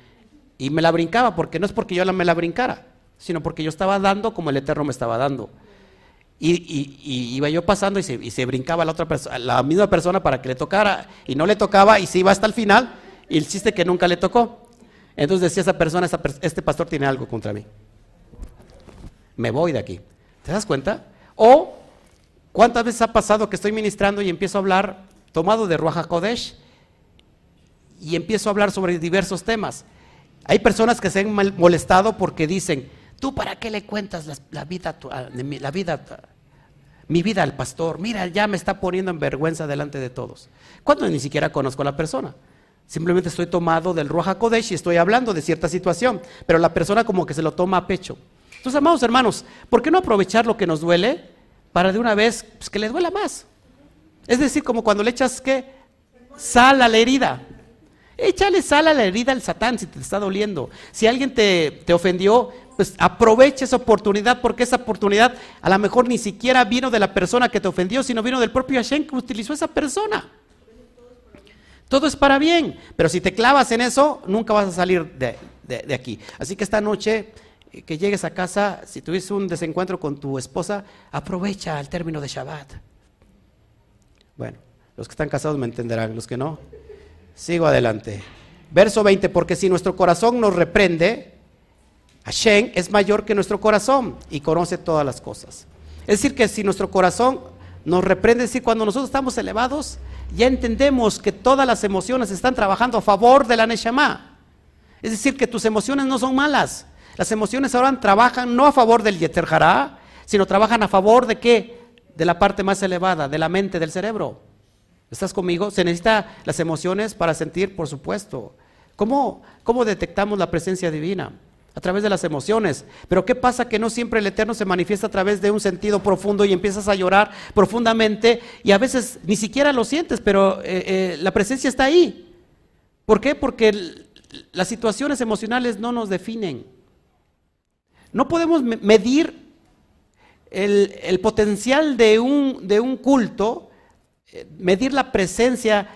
Y me la brincaba, porque no es porque yo la, me la brincara, sino porque yo estaba dando como el Eterno me estaba dando. Y, iba yo pasando y se, brincaba la otra la misma persona para que le tocara, y no le tocaba y se iba hasta el final, y el chiste que nunca le tocó. Entonces decía esa persona, este pastor tiene algo contra mí. Me voy de aquí. ¿Te das cuenta? O, ¿cuántas veces ha pasado que estoy ministrando y empiezo a hablar tomado de Ruaja Kodesh y empiezo a hablar sobre diversos temas. Hay personas que se han molestado porque dicen, ¿tú para qué le cuentas la, vida, la vida, mi vida al pastor? Mira, ya me está poniendo en vergüenza delante de todos. Cuando ni siquiera conozco a la persona. Simplemente estoy tomado del Ruaja Kodesh y estoy hablando de cierta situación, pero la persona como que se lo toma a pecho. Entonces, amados hermanos, ¿por qué no aprovechar lo que nos duele para de una vez pues, que le duela más? Es decir, como cuando le echas qué? Sal a la herida. Échale sal a la herida al Satán si te está doliendo. Si alguien te, ofendió, pues aprovecha esa oportunidad porque esa oportunidad a lo mejor ni siquiera vino de la persona que te ofendió, sino vino del propio Hashem que utilizó esa persona. Todo es para bien, pero si te clavas en eso, nunca vas a salir de, de aquí. Así que esta noche eh, que llegues a casa, si tuviste un desencuentro con tu esposa, aprovecha el término de Shabbat. Bueno, los que están casados me entenderán, los que no. Sigo adelante. Verso 20, porque si nuestro corazón nos reprende, Hashem es mayor que nuestro corazón y conoce todas las cosas. Es decir, que si nuestro corazón nos reprende, es decir, cuando nosotros estamos elevados, ya entendemos que todas las emociones están trabajando a favor de la Neshama. Es decir, que tus emociones no son malas. Las emociones ahora trabajan no a favor del Yeter sino trabajan a favor de qué? de la parte más elevada, de la mente, del cerebro. ¿Estás conmigo? Se necesitan las emociones para sentir, por supuesto. ¿Cómo, ¿Cómo detectamos la presencia divina? A través de las emociones. Pero ¿qué pasa que no siempre el Eterno se manifiesta a través de un sentido profundo y empiezas a llorar profundamente y a veces ni siquiera lo sientes, pero eh, eh, la presencia está ahí? ¿Por qué? Porque las situaciones emocionales no nos definen. No podemos medir el, potencial de un, de un culto, medir la presencia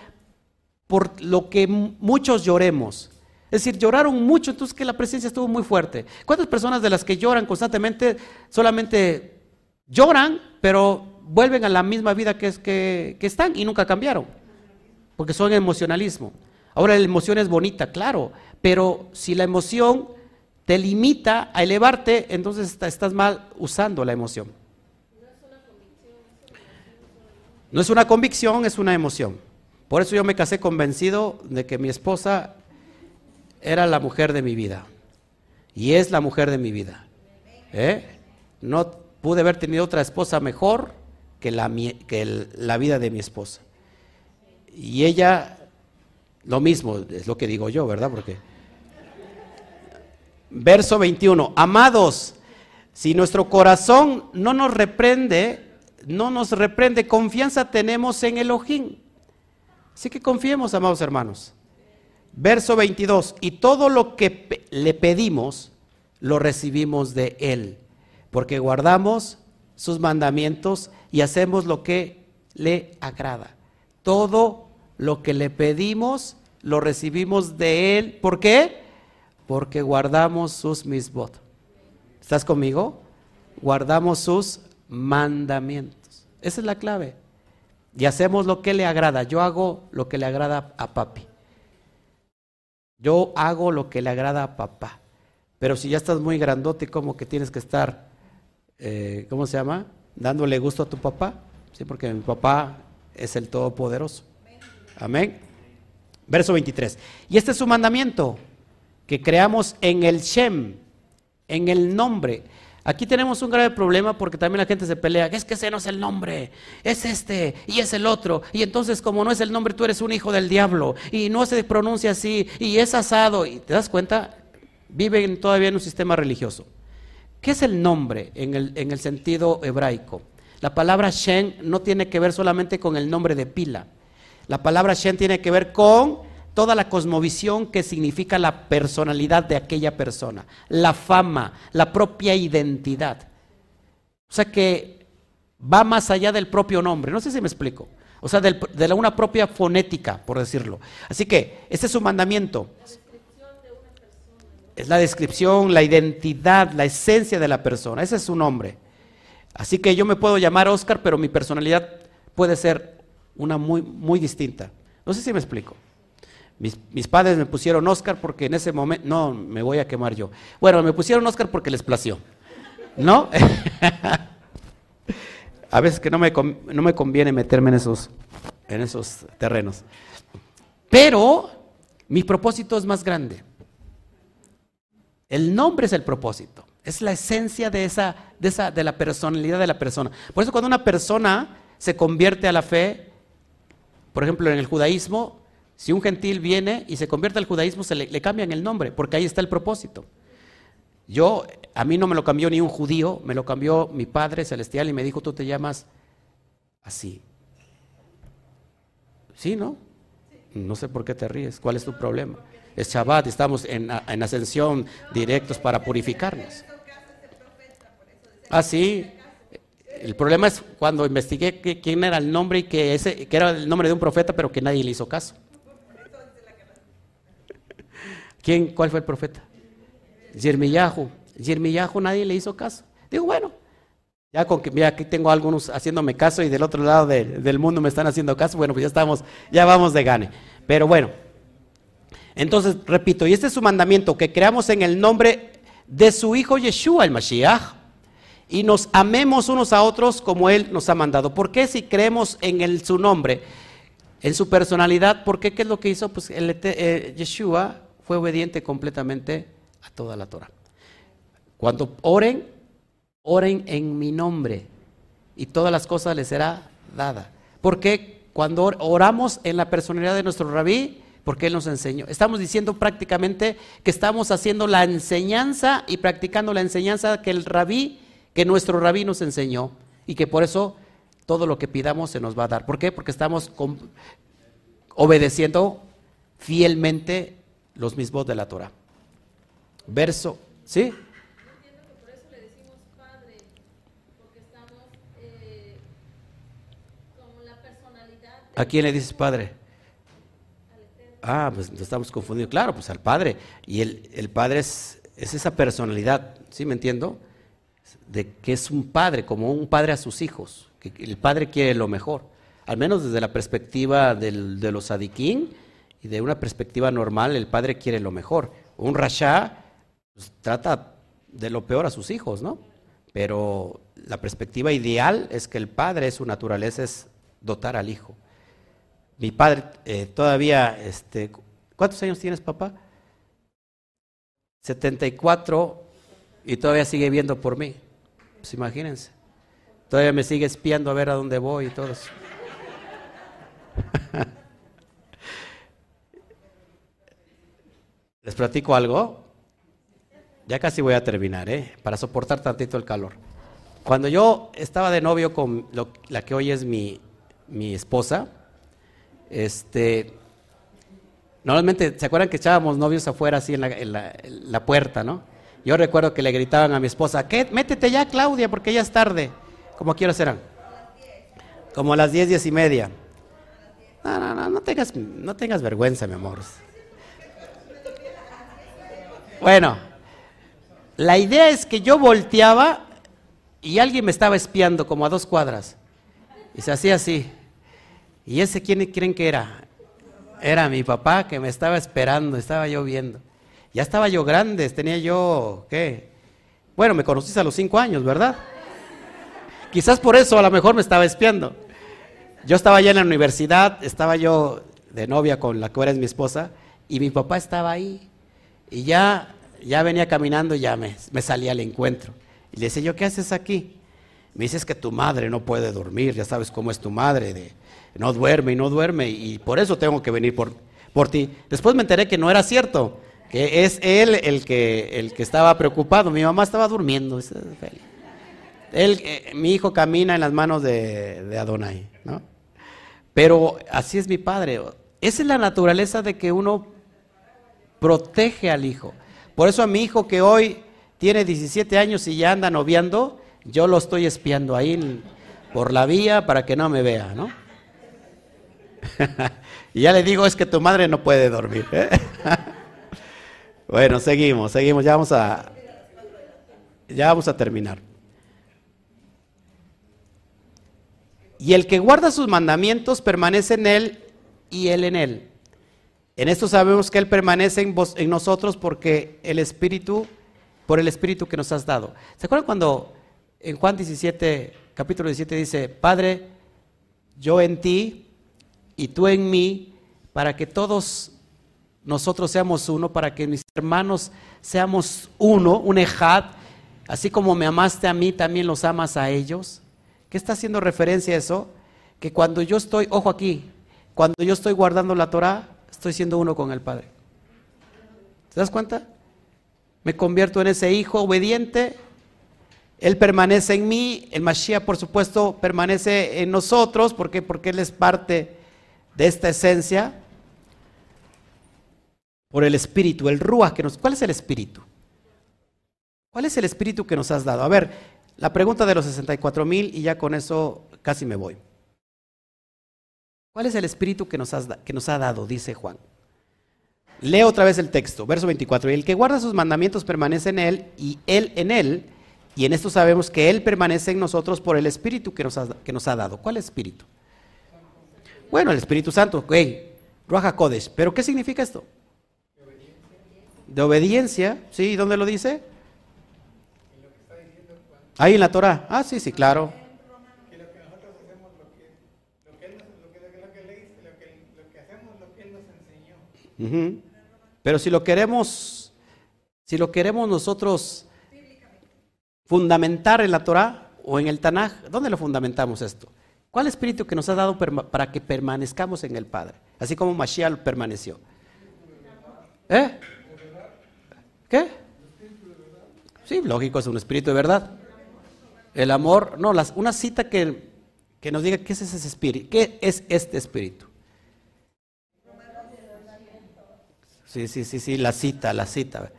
por lo que muchos lloremos. Es decir, lloraron mucho, entonces que la presencia estuvo muy fuerte. ¿Cuántas personas de las que lloran constantemente solamente lloran, pero vuelven a la misma vida que, es, que, que están y nunca cambiaron? Porque son emocionalismo. Ahora la emoción es bonita, claro, pero si la emoción te limita a elevarte, entonces estás mal usando la emoción. No es una convicción, es una emoción. Por eso yo me casé convencido de que mi esposa era la mujer de mi vida. Y es la mujer de mi vida. ¿Eh? No pude haber tenido otra esposa mejor que la, que la vida de mi esposa. Y ella, lo mismo, es lo que digo yo, ¿verdad? Porque Verso 21. Amados, si nuestro corazón no nos reprende, no nos reprende, confianza tenemos en Elohim. Así que confiemos, amados hermanos. Verso 22. Y todo lo que le pedimos, lo recibimos de Él, porque guardamos sus mandamientos y hacemos lo que le agrada. Todo lo que le pedimos, lo recibimos de Él. ¿Por qué? porque guardamos sus misbot. ¿Estás conmigo? Guardamos sus mandamientos. Esa es la clave. y hacemos lo que le agrada. Yo hago lo que le agrada a papi. Yo hago lo que le agrada a papá. Pero si ya estás muy grandote, como que tienes que estar, eh, ¿cómo se llama? Dándole gusto a tu papá. Sí, porque mi papá es el Todopoderoso. Amén. Verso 23. Y este es su mandamiento, que creamos en el Shem, en el nombre. Aquí tenemos un grave problema porque también la gente se pelea, es que ese no es el nombre, es este y es el otro. Y entonces como no es el nombre, tú eres un hijo del diablo y no se pronuncia así y es asado. Y te das cuenta, viven todavía en un sistema religioso. ¿Qué es el nombre en el, en el sentido hebraico? La palabra Shen no tiene que ver solamente con el nombre de pila. La palabra Shen tiene que ver con toda la cosmovisión que significa la personalidad de aquella persona, la fama, la propia identidad. O sea que va más allá del propio nombre, no sé si me explico. O sea, de una propia fonética, por decirlo. Así que, este es su mandamiento. Es la descripción, la identidad, la esencia de la persona. Ese es su nombre. Así que yo me puedo llamar Oscar, pero mi personalidad puede ser una muy, muy distinta. No sé si me explico. Mis, padres me pusieron Oscar porque en ese momento, no, me voy a quemar yo. Bueno, me pusieron Oscar porque les plació, ¿no? a veces que no me, no me conviene meterme en esos, en esos terrenos. Pero mi propósito es más grande. El nombre es el propósito, es la esencia de, esa, de, esa, de la personalidad de la persona. Por eso cuando una persona se convierte a la fe, por ejemplo en el judaísmo, si un gentil viene y se convierte al judaísmo, se le, cambian el nombre, porque ahí está el propósito. Yo, a mí no me lo cambió ni un judío, me lo cambió mi Padre Celestial y me dijo, tú te llamas así. ¿Sí, no? No sé por qué te ríes, ¿cuál es tu problema? Es Shabbat, estamos en, en ascensión directos para purificarnos. Ah, sí. El problema es cuando investigué quién era el nombre y que, ese, que era el nombre de un profeta, pero que nadie le hizo caso. ¿Quién, ¿Cuál fue el profeta? Yermiyahu. Yermiyahu nadie le hizo caso. Digo, bueno, ya con que, mira, aquí tengo algunos haciéndome caso y del otro lado del mundo me están haciendo caso, bueno, pues ya estamos, ya vamos de gane. Pero bueno, entonces, repito, y este es su mandamiento, que creamos en el nombre de su Hijo Yeshua, el Mashiach, y nos amemos unos a otros como Él nos ha mandado. ¿Por qué si creemos en el, su nombre, en su personalidad, por qué qué es lo que hizo? Pues el, eh, Yeshua fue obediente completamente a toda la Torah. Cuando oren, oren en mi nombre y todas las cosas les será dada. Porque cuando oramos en la personalidad de nuestro rabí, porque Él nos enseñó. Estamos diciendo prácticamente que estamos haciendo la enseñanza y practicando la enseñanza que el rabí, que nuestro rabí nos enseñó y que por eso todo lo que pidamos se nos va a dar. ¿Por qué? Porque estamos obedeciendo fielmente los mismos de la Torah. Verso, ¿sí? ¿A quién le dices padre? Ah, pues nos estamos confundiendo. Claro, pues al padre. Y el, el padre es, es, esa personalidad, ¿sí me entiendo? De que es un padre, como un padre a sus hijos. Que el padre quiere lo mejor. Al menos desde la perspectiva del, de los adiquín, y de una perspectiva normal, el padre quiere lo mejor. Un rasha pues, trata de lo peor a sus hijos, ¿no? Pero la perspectiva ideal es que el padre, su naturaleza es dotar al hijo. Mi padre eh, todavía, este, ¿cuántos años tienes, papá? 74 y todavía sigue viendo por mí. Pues imagínense. Todavía me sigue espiando a ver a dónde voy y todo eso. ¿Les platico algo? Ya casi voy a terminar, ¿eh? Para soportar tantito el calor. Cuando yo estaba de novio con la que hoy es mi, esposa, este, normalmente, ¿se acuerdan que echábamos novios afuera así en la, puerta, no? Yo recuerdo que le gritaban a mi esposa, ¿qué? Métete ya, Claudia, porque ya es tarde. ¿Cómo quiero serán? Como a las diez, diez y media. No, no, no, no tengas, no tengas vergüenza, mi amor. Bueno, la idea es que yo volteaba y alguien me estaba espiando como a dos cuadras. Y se hacía así. ¿Y ese quién creen que era? Era mi papá que me estaba esperando, estaba yo viendo. Ya estaba yo grande, tenía yo, ¿qué? Bueno, me conociste a los cinco años, ¿verdad? Quizás por eso a lo mejor me estaba espiando. Yo estaba ya en la universidad, estaba yo de novia con la que ahora es mi esposa, y mi papá estaba ahí. Y ya, ya venía caminando y ya me, me salía al encuentro. Y le decía yo, ¿qué haces aquí? Me dices que tu madre no puede dormir, ya sabes cómo es tu madre, de, no duerme y no duerme, y por eso tengo que venir por, por ti. Después me enteré que no era cierto, que es él el que, el que estaba preocupado, mi mamá estaba durmiendo. Él, eh, mi hijo camina en las manos de, de Adonai, ¿no? Pero así es mi padre. Esa es la naturaleza de que uno protege al hijo. Por eso a mi hijo que hoy tiene 17 años y ya anda noviando, yo lo estoy espiando ahí por la vía para que no me vea, ¿no? y ya le digo, es que tu madre no puede dormir. ¿eh? bueno, seguimos, seguimos, ya vamos a ya vamos a terminar. Y el que guarda sus mandamientos permanece en él y él en él. En esto sabemos que él permanece en, nosotros porque el Espíritu, por el Espíritu que nos has dado. ¿Se acuerdan cuando en Juan 17, capítulo 17 dice, Padre, yo en ti y tú en mí, para que todos nosotros seamos uno, para que mis hermanos seamos uno, un ejad, así como me amaste a mí, también los amas a ellos. ¿Qué está haciendo referencia a eso? Que cuando yo estoy, ojo aquí, cuando yo estoy guardando la Torah, estoy siendo uno con el Padre. ¿Te das cuenta? Me convierto en ese hijo obediente él permanece en mí, el Mashiach por supuesto permanece en nosotros, ¿por qué? Porque Él es parte de esta esencia, por el Espíritu, el Ruach que nos... ¿Cuál es el Espíritu? ¿Cuál es el Espíritu que nos has dado? A ver, la pregunta de los 64 mil y ya con eso casi me voy. ¿Cuál es el Espíritu que nos, que nos ha dado? Dice Juan. Leo otra vez el texto, verso 24. Y el que guarda sus mandamientos permanece en Él y Él en Él y en esto sabemos que Él permanece en nosotros por el Espíritu que nos ha, que nos ha dado. ¿Cuál Espíritu? Bueno, el Espíritu Santo, ok, Ruaja Kodesh. ¿Pero qué significa esto? De obediencia, ¿sí? ¿Dónde lo dice? Ahí en la Torah. Ah, sí, sí, claro. Pero si lo queremos, si lo queremos nosotros fundamentar en la Torah o en el Tanaj, ¿dónde lo fundamentamos esto? ¿Cuál espíritu que nos ha dado para que permanezcamos en el Padre? Así como Mashiach permaneció. ¿Eh? ¿Qué? Sí, lógico, es un espíritu de verdad. El amor, no, las, una cita que, que nos diga qué es ese espíritu, qué es este espíritu. Sí, sí, sí, sí, la cita, la cita.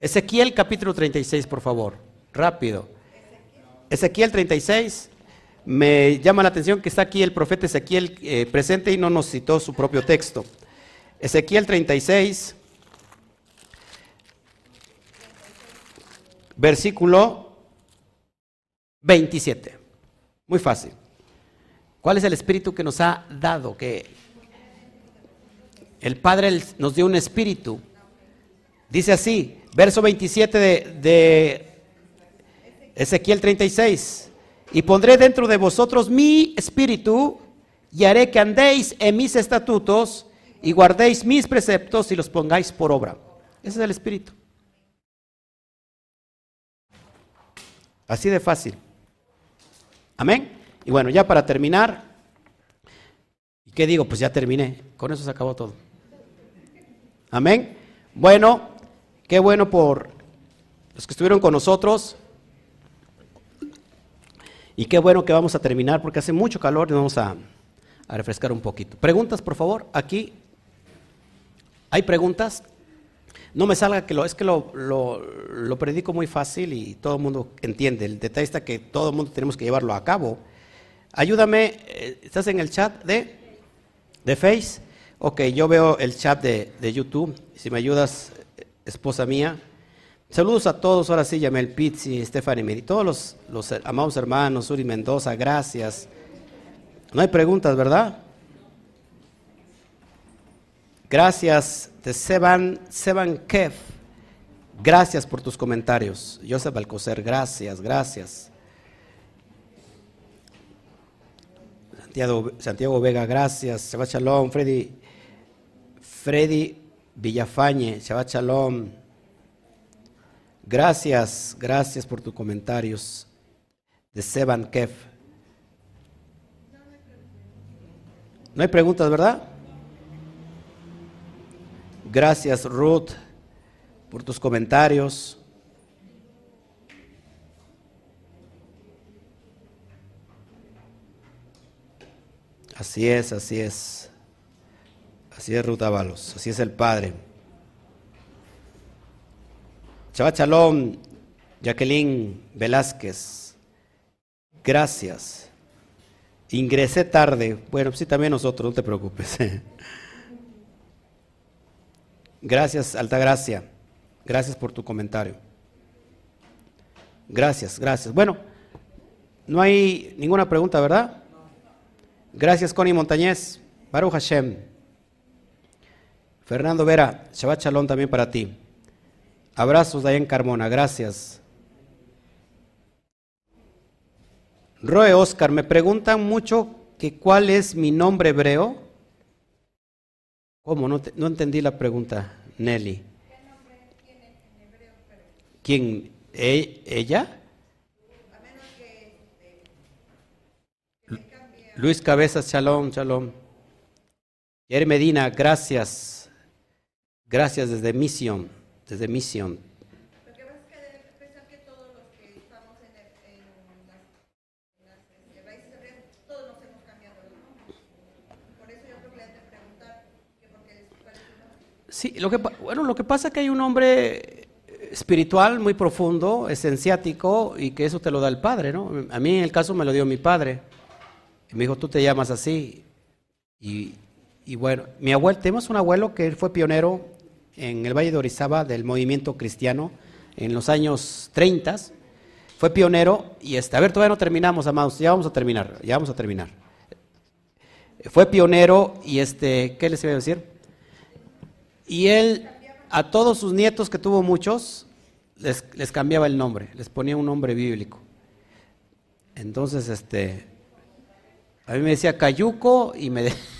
Ezequiel capítulo 36, por favor, rápido. Ezequiel 36, me llama la atención que está aquí el profeta Ezequiel eh, presente y no nos citó su propio texto. Ezequiel 36, versículo 27. Muy fácil. ¿Cuál es el espíritu que nos ha dado? Que el Padre nos dio un espíritu. Dice así, Verso 27 de, Ezequiel 36. Y pondré dentro de vosotros mi espíritu y haré que andéis en mis estatutos y guardéis mis preceptos y los pongáis por obra. Ese es el espíritu. Así de fácil. Amén. Y bueno, ya para terminar, ¿y qué digo? Pues ya terminé. Con eso se acabó todo. Amén. Bueno, Qué bueno por los que estuvieron con nosotros. Y qué bueno que vamos a terminar porque hace mucho calor y vamos a, refrescar un poquito. Preguntas, por favor. Aquí hay preguntas. No me salga que lo, es que lo, lo, predico muy fácil y todo el mundo entiende. El detalle está que todo el mundo tenemos que llevarlo a cabo. Ayúdame, eh, ¿estás en el chat de, de Face? Ok, yo veo el chat de, de YouTube. Si me ayudas, esposa mía. Saludos a todos, ahora sí, Yamel Pizzi, Stephanie Medi, todos los, los, amados hermanos, Uri Mendoza, gracias. No hay preguntas, ¿verdad? Gracias de Seban, Seban Kev. Gracias por tus comentarios. Joseph Alcocer, gracias, gracias. Santiago, Santiago Vega, gracias. Shabbat Shalom. Freddy, Freddy Villafañe, Shabbat Shalom. Gracias, gracias por tus comentarios. De Seban Kev. No hay preguntas, ¿verdad? Gracias, Ruth, por tus comentarios. Así es, así es. Así es Ruth Ábalos, así es el Padre. Chava Chalón, Jacqueline Velázquez, gracias. Ingresé tarde. Bueno, sí, también nosotros, no te preocupes. Gracias, Altagracia. Gracias por tu comentario. Gracias, gracias. Bueno, no hay ninguna pregunta, ¿verdad? Gracias, Connie Montañez. Baruch Hashem. Fernando Vera, Shabbat Shalom también para ti. Abrazos en Carmona, gracias. Roe Oscar, me preguntan mucho que cuál es mi nombre hebreo. ¿Cómo? No, no entendí la pregunta, Nelly. ¿Qué tiene en hebreo? ¿Quién? ¿E ¿Ella? Luis Cabezas, shalom, shalom. Yer Medina, gracias. Gracias desde Misión, desde Misión. Sí, lo que, bueno, lo que pasa es que hay un hombre espiritual muy profundo, esenciático, y que eso te lo da el Padre, ¿no? A mí en el caso me lo dio mi Padre. Y me dijo, tú te llamas así. Y, bueno, mi abuelo, tenemos un abuelo que fue pionero en el Valle de Orizaba del movimiento cristiano en los años 30. Fue pionero y este, a ver, todavía no terminamos, amados, ya vamos a terminar, ya vamos a terminar. Fue pionero y este, ¿qué les iba a decir? Y él a todos sus nietos, que tuvo muchos, les, cambiaba el nombre, les ponía un nombre bíblico. Entonces, este, a mí me decía Cayuco y me...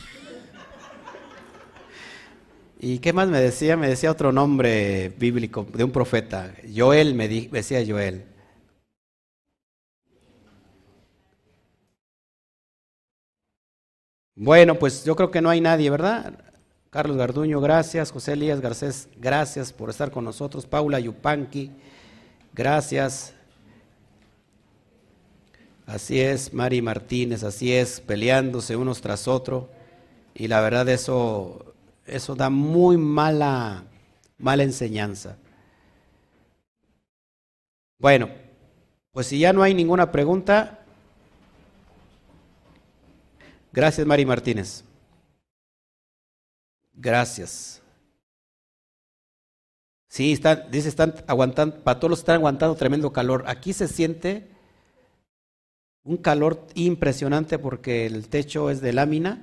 ¿Y qué más me decía? Me decía otro nombre bíblico de un profeta. Joel me, decía Joel. Bueno, pues yo creo que no hay nadie, ¿verdad? Carlos Garduño, gracias. José Elías Garcés, gracias por estar con nosotros. Paula Yupanqui, gracias. Así es, Mari Martínez, así es, peleándose unos tras otros. Y la verdad eso, eso da muy mala, mala enseñanza. Bueno, pues si ya no hay ninguna pregunta, gracias Mari Martínez. Gracias. Sí, están, dice, están aguantando, para todos están aguantando tremendo calor. Aquí se siente un calor impresionante porque el techo es de lámina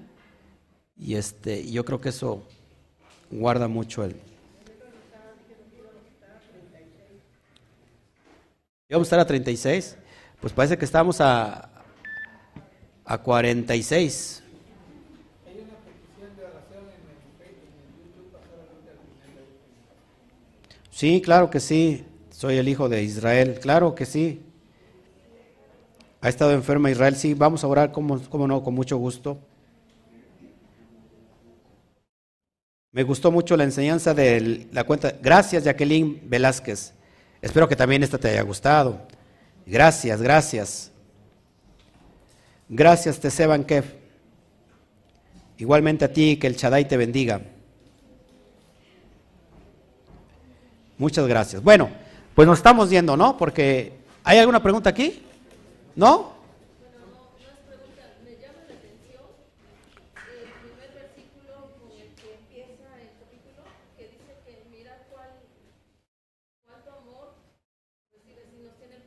y este, yo creo que eso guarda mucho el. Vamos a estar a 36. Pues parece que estamos a, a 46. Sí, claro que sí. Soy el hijo de Israel. Claro que sí. Ha estado enferma Israel. Sí, vamos a orar, como, no, con mucho gusto. Me gustó mucho la enseñanza de la cuenta. Gracias, Jacqueline Velázquez. Espero que también esta te haya gustado. Gracias, gracias. Gracias, Teseban Kef. Igualmente a ti, que el Chadai te bendiga. Muchas gracias. Bueno, pues nos estamos yendo, ¿no? Porque ¿hay alguna pregunta aquí? ¿No?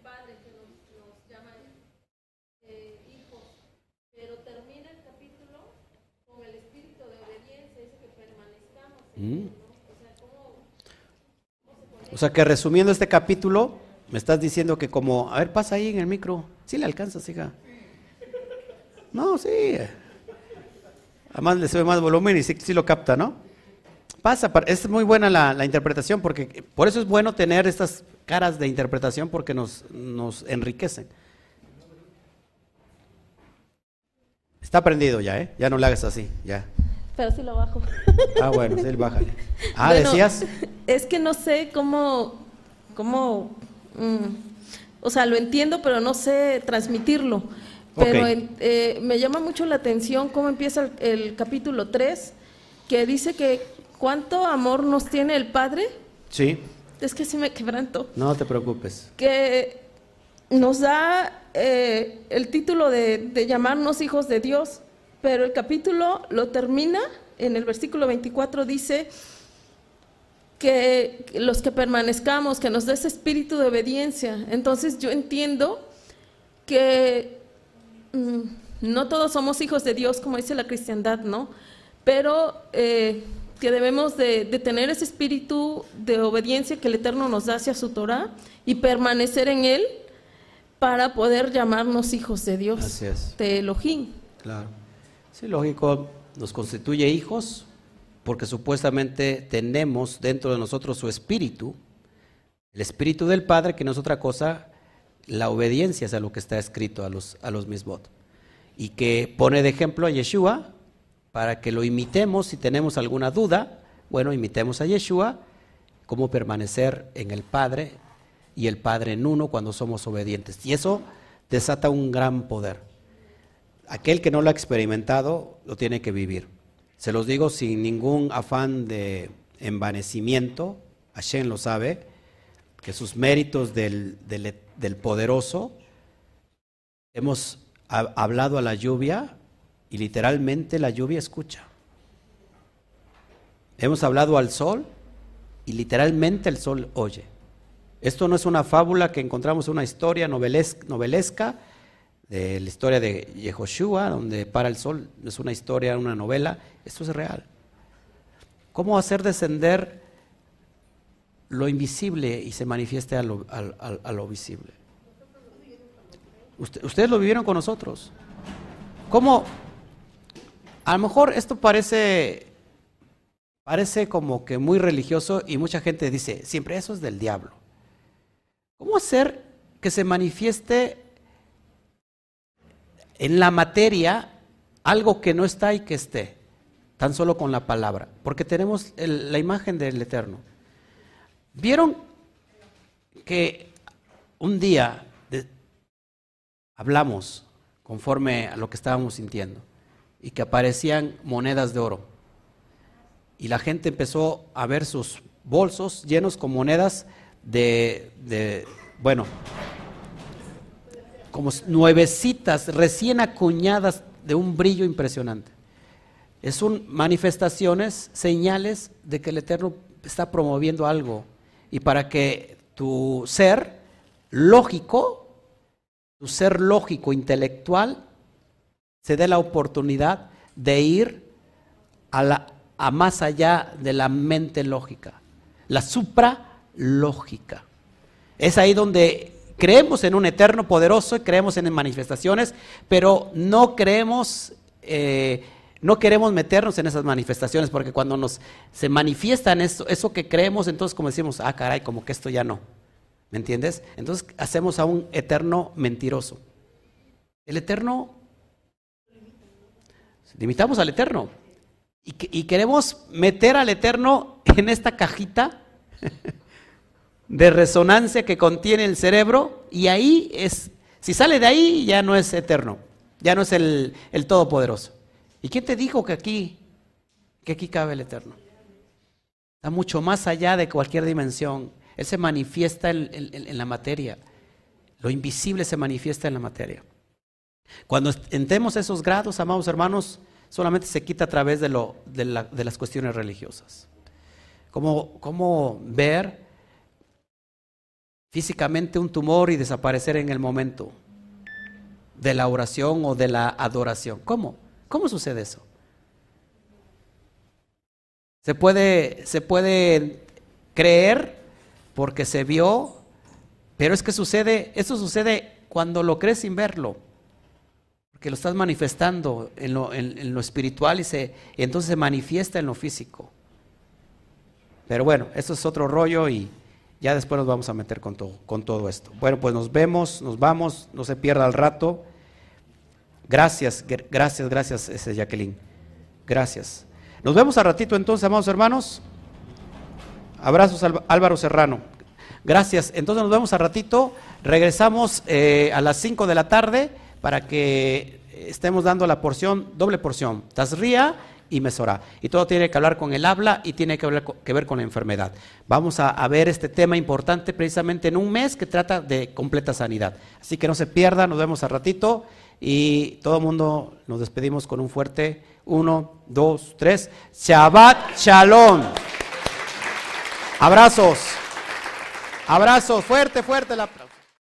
Padre que nos, llama eh, hijos, pero termina Mm. O sea que resumiendo este capítulo, me estás diciendo que como, a ver, pasa ahí en el micro, sí le alcanzas, hija. No, sí. Además le sube más volumen y sí, lo capta, ¿no? Pasa, es muy buena la, interpretación, porque por eso es bueno tener estas caras de interpretación porque nos, nos enriquecen. Está prendido ya, ¿eh? Ya no le hagas así, ya. Pero sí lo bajo. Ah, bueno, sí, bájale. Ah, decías. Es que no sé cómo, cómo, mm, o sea, lo entiendo, pero no sé transmitirlo. Pero eh, me llama mucho la atención cómo empieza el, capítulo 3, que dice que cuánto amor nos tiene el Padre. Sí. Es que sí me quebranto. No te preocupes. Que nos da eh, el título de, de, llamarnos hijos de Dios, pero el capítulo lo termina en el versículo 24, dice que los que permanezcamos, que nos dé ese espíritu de obediencia. Entonces yo entiendo que mm, no todos somos hijos de Dios, como dice la cristiandad, ¿no? Pero eh, que debemos de, de, tener ese espíritu de obediencia que el Eterno nos da hacia su Torah y permanecer en él para poder llamarnos hijos de Dios, Así es. de Elohim. Claro. Sí, lógico, nos constituye hijos porque supuestamente tenemos dentro de nosotros su espíritu, el espíritu del Padre, que no es otra cosa, la obediencia es a lo que está escrito a los, a los misbot. Y que pone de ejemplo a Yeshua para que lo imitemos si tenemos alguna duda, bueno, imitemos a Yeshua, cómo permanecer en el Padre y el Padre en uno cuando somos obedientes. Y eso desata un gran poder. Aquel que no lo ha experimentado lo tiene que vivir. Se los digo sin ningún afán de envanecimiento, Hashem lo sabe, que sus méritos del, del poderoso, hemos hablado a la lluvia y literalmente la lluvia escucha. Hemos hablado al sol y literalmente el sol oye. Esto no es una fábula que encontramos en una historia novelesca de la historia de Yehoshua, donde para el sol, es una historia, una novela, esto es real. ¿Cómo hacer descender lo invisible y se manifieste a lo, visible? ustedes lo vivieron con nosotros. ¿Cómo? A lo mejor esto parece, parece como que muy religioso y mucha gente dice, siempre eso es del diablo. ¿Cómo hacer que se manifieste en la materia algo que no está y que esté? Tan solo con la palabra, porque tenemos la imagen del Eterno. ¿Vieron que un día hablamos conforme a lo que estábamos sintiendo y que aparecían monedas de oro? Y la gente empezó a ver sus bolsos llenos con monedas de, bueno, como nuevecitas, recién acuñadas de un brillo impresionante. Es son manifestaciones, señales de que el Eterno está promoviendo algo. Y para que tu ser lógico, tu ser lógico, intelectual, se dé la oportunidad de ir a, la, a más allá de la mente lógica. La supra lógica. Es ahí donde creemos en un eterno poderoso, creemos en manifestaciones, pero no eh, no queremos meternos en esas manifestaciones, porque cuando nos se manifiestan eso, eso que creemos, entonces como decimos, ah, caray, como que esto ya no. ¿Me entiendes? Entonces hacemos a un eterno mentiroso. El eterno, limitamos al eterno. Y, y queremos meter al eterno en esta cajita de resonancia que contiene el cerebro y ahí es, si sale de ahí ya no es eterno, ya no es el, todopoderoso. ¿Y quién te dijo que aquí, que aquí cabe el eterno? Está mucho más allá de cualquier dimensión. Él se manifiesta en, la materia. Lo invisible se manifiesta en la materia. Cuando entremos esos grados, amados hermanos, solamente se quita a través de, lo, de, las cuestiones religiosas. Como, como ver físicamente un tumor y desaparecer en el momento de la oración o de la adoración. ¿Cómo? ¿Cómo sucede eso? Se puede, se puede creer porque se vio, pero es que sucede, eso sucede cuando lo crees sin verlo. Porque lo estás manifestando en lo, en, lo espiritual y, se, y entonces se manifiesta en lo físico. Pero bueno, eso es otro rollo y ya después nos vamos a meter con todo, con todo esto. Bueno, pues nos vemos, nos vamos, no se pierda el rato. Gracias, gracias, gracias, ese Jacqueline. Gracias. Nos vemos a ratito entonces, amados hermanos. Abrazos Álvaro Serrano. Gracias. Entonces nos vemos a ratito. Regresamos eh, a las 5 de la tarde para que estemos dando la porción, doble porción. Tasría y Mesorá. Y todo tiene que hablar con el habla y tiene que, ver con la enfermedad. Vamos a, ver este tema importante precisamente en un mes que trata de completa sanidad. Así que no se pierda, nos vemos a ratito y todo el mundo nos despedimos con un fuerte uno, dos, tres. Shabbat Shalom. Abrazos. Abrazos, fuerte, fuerte la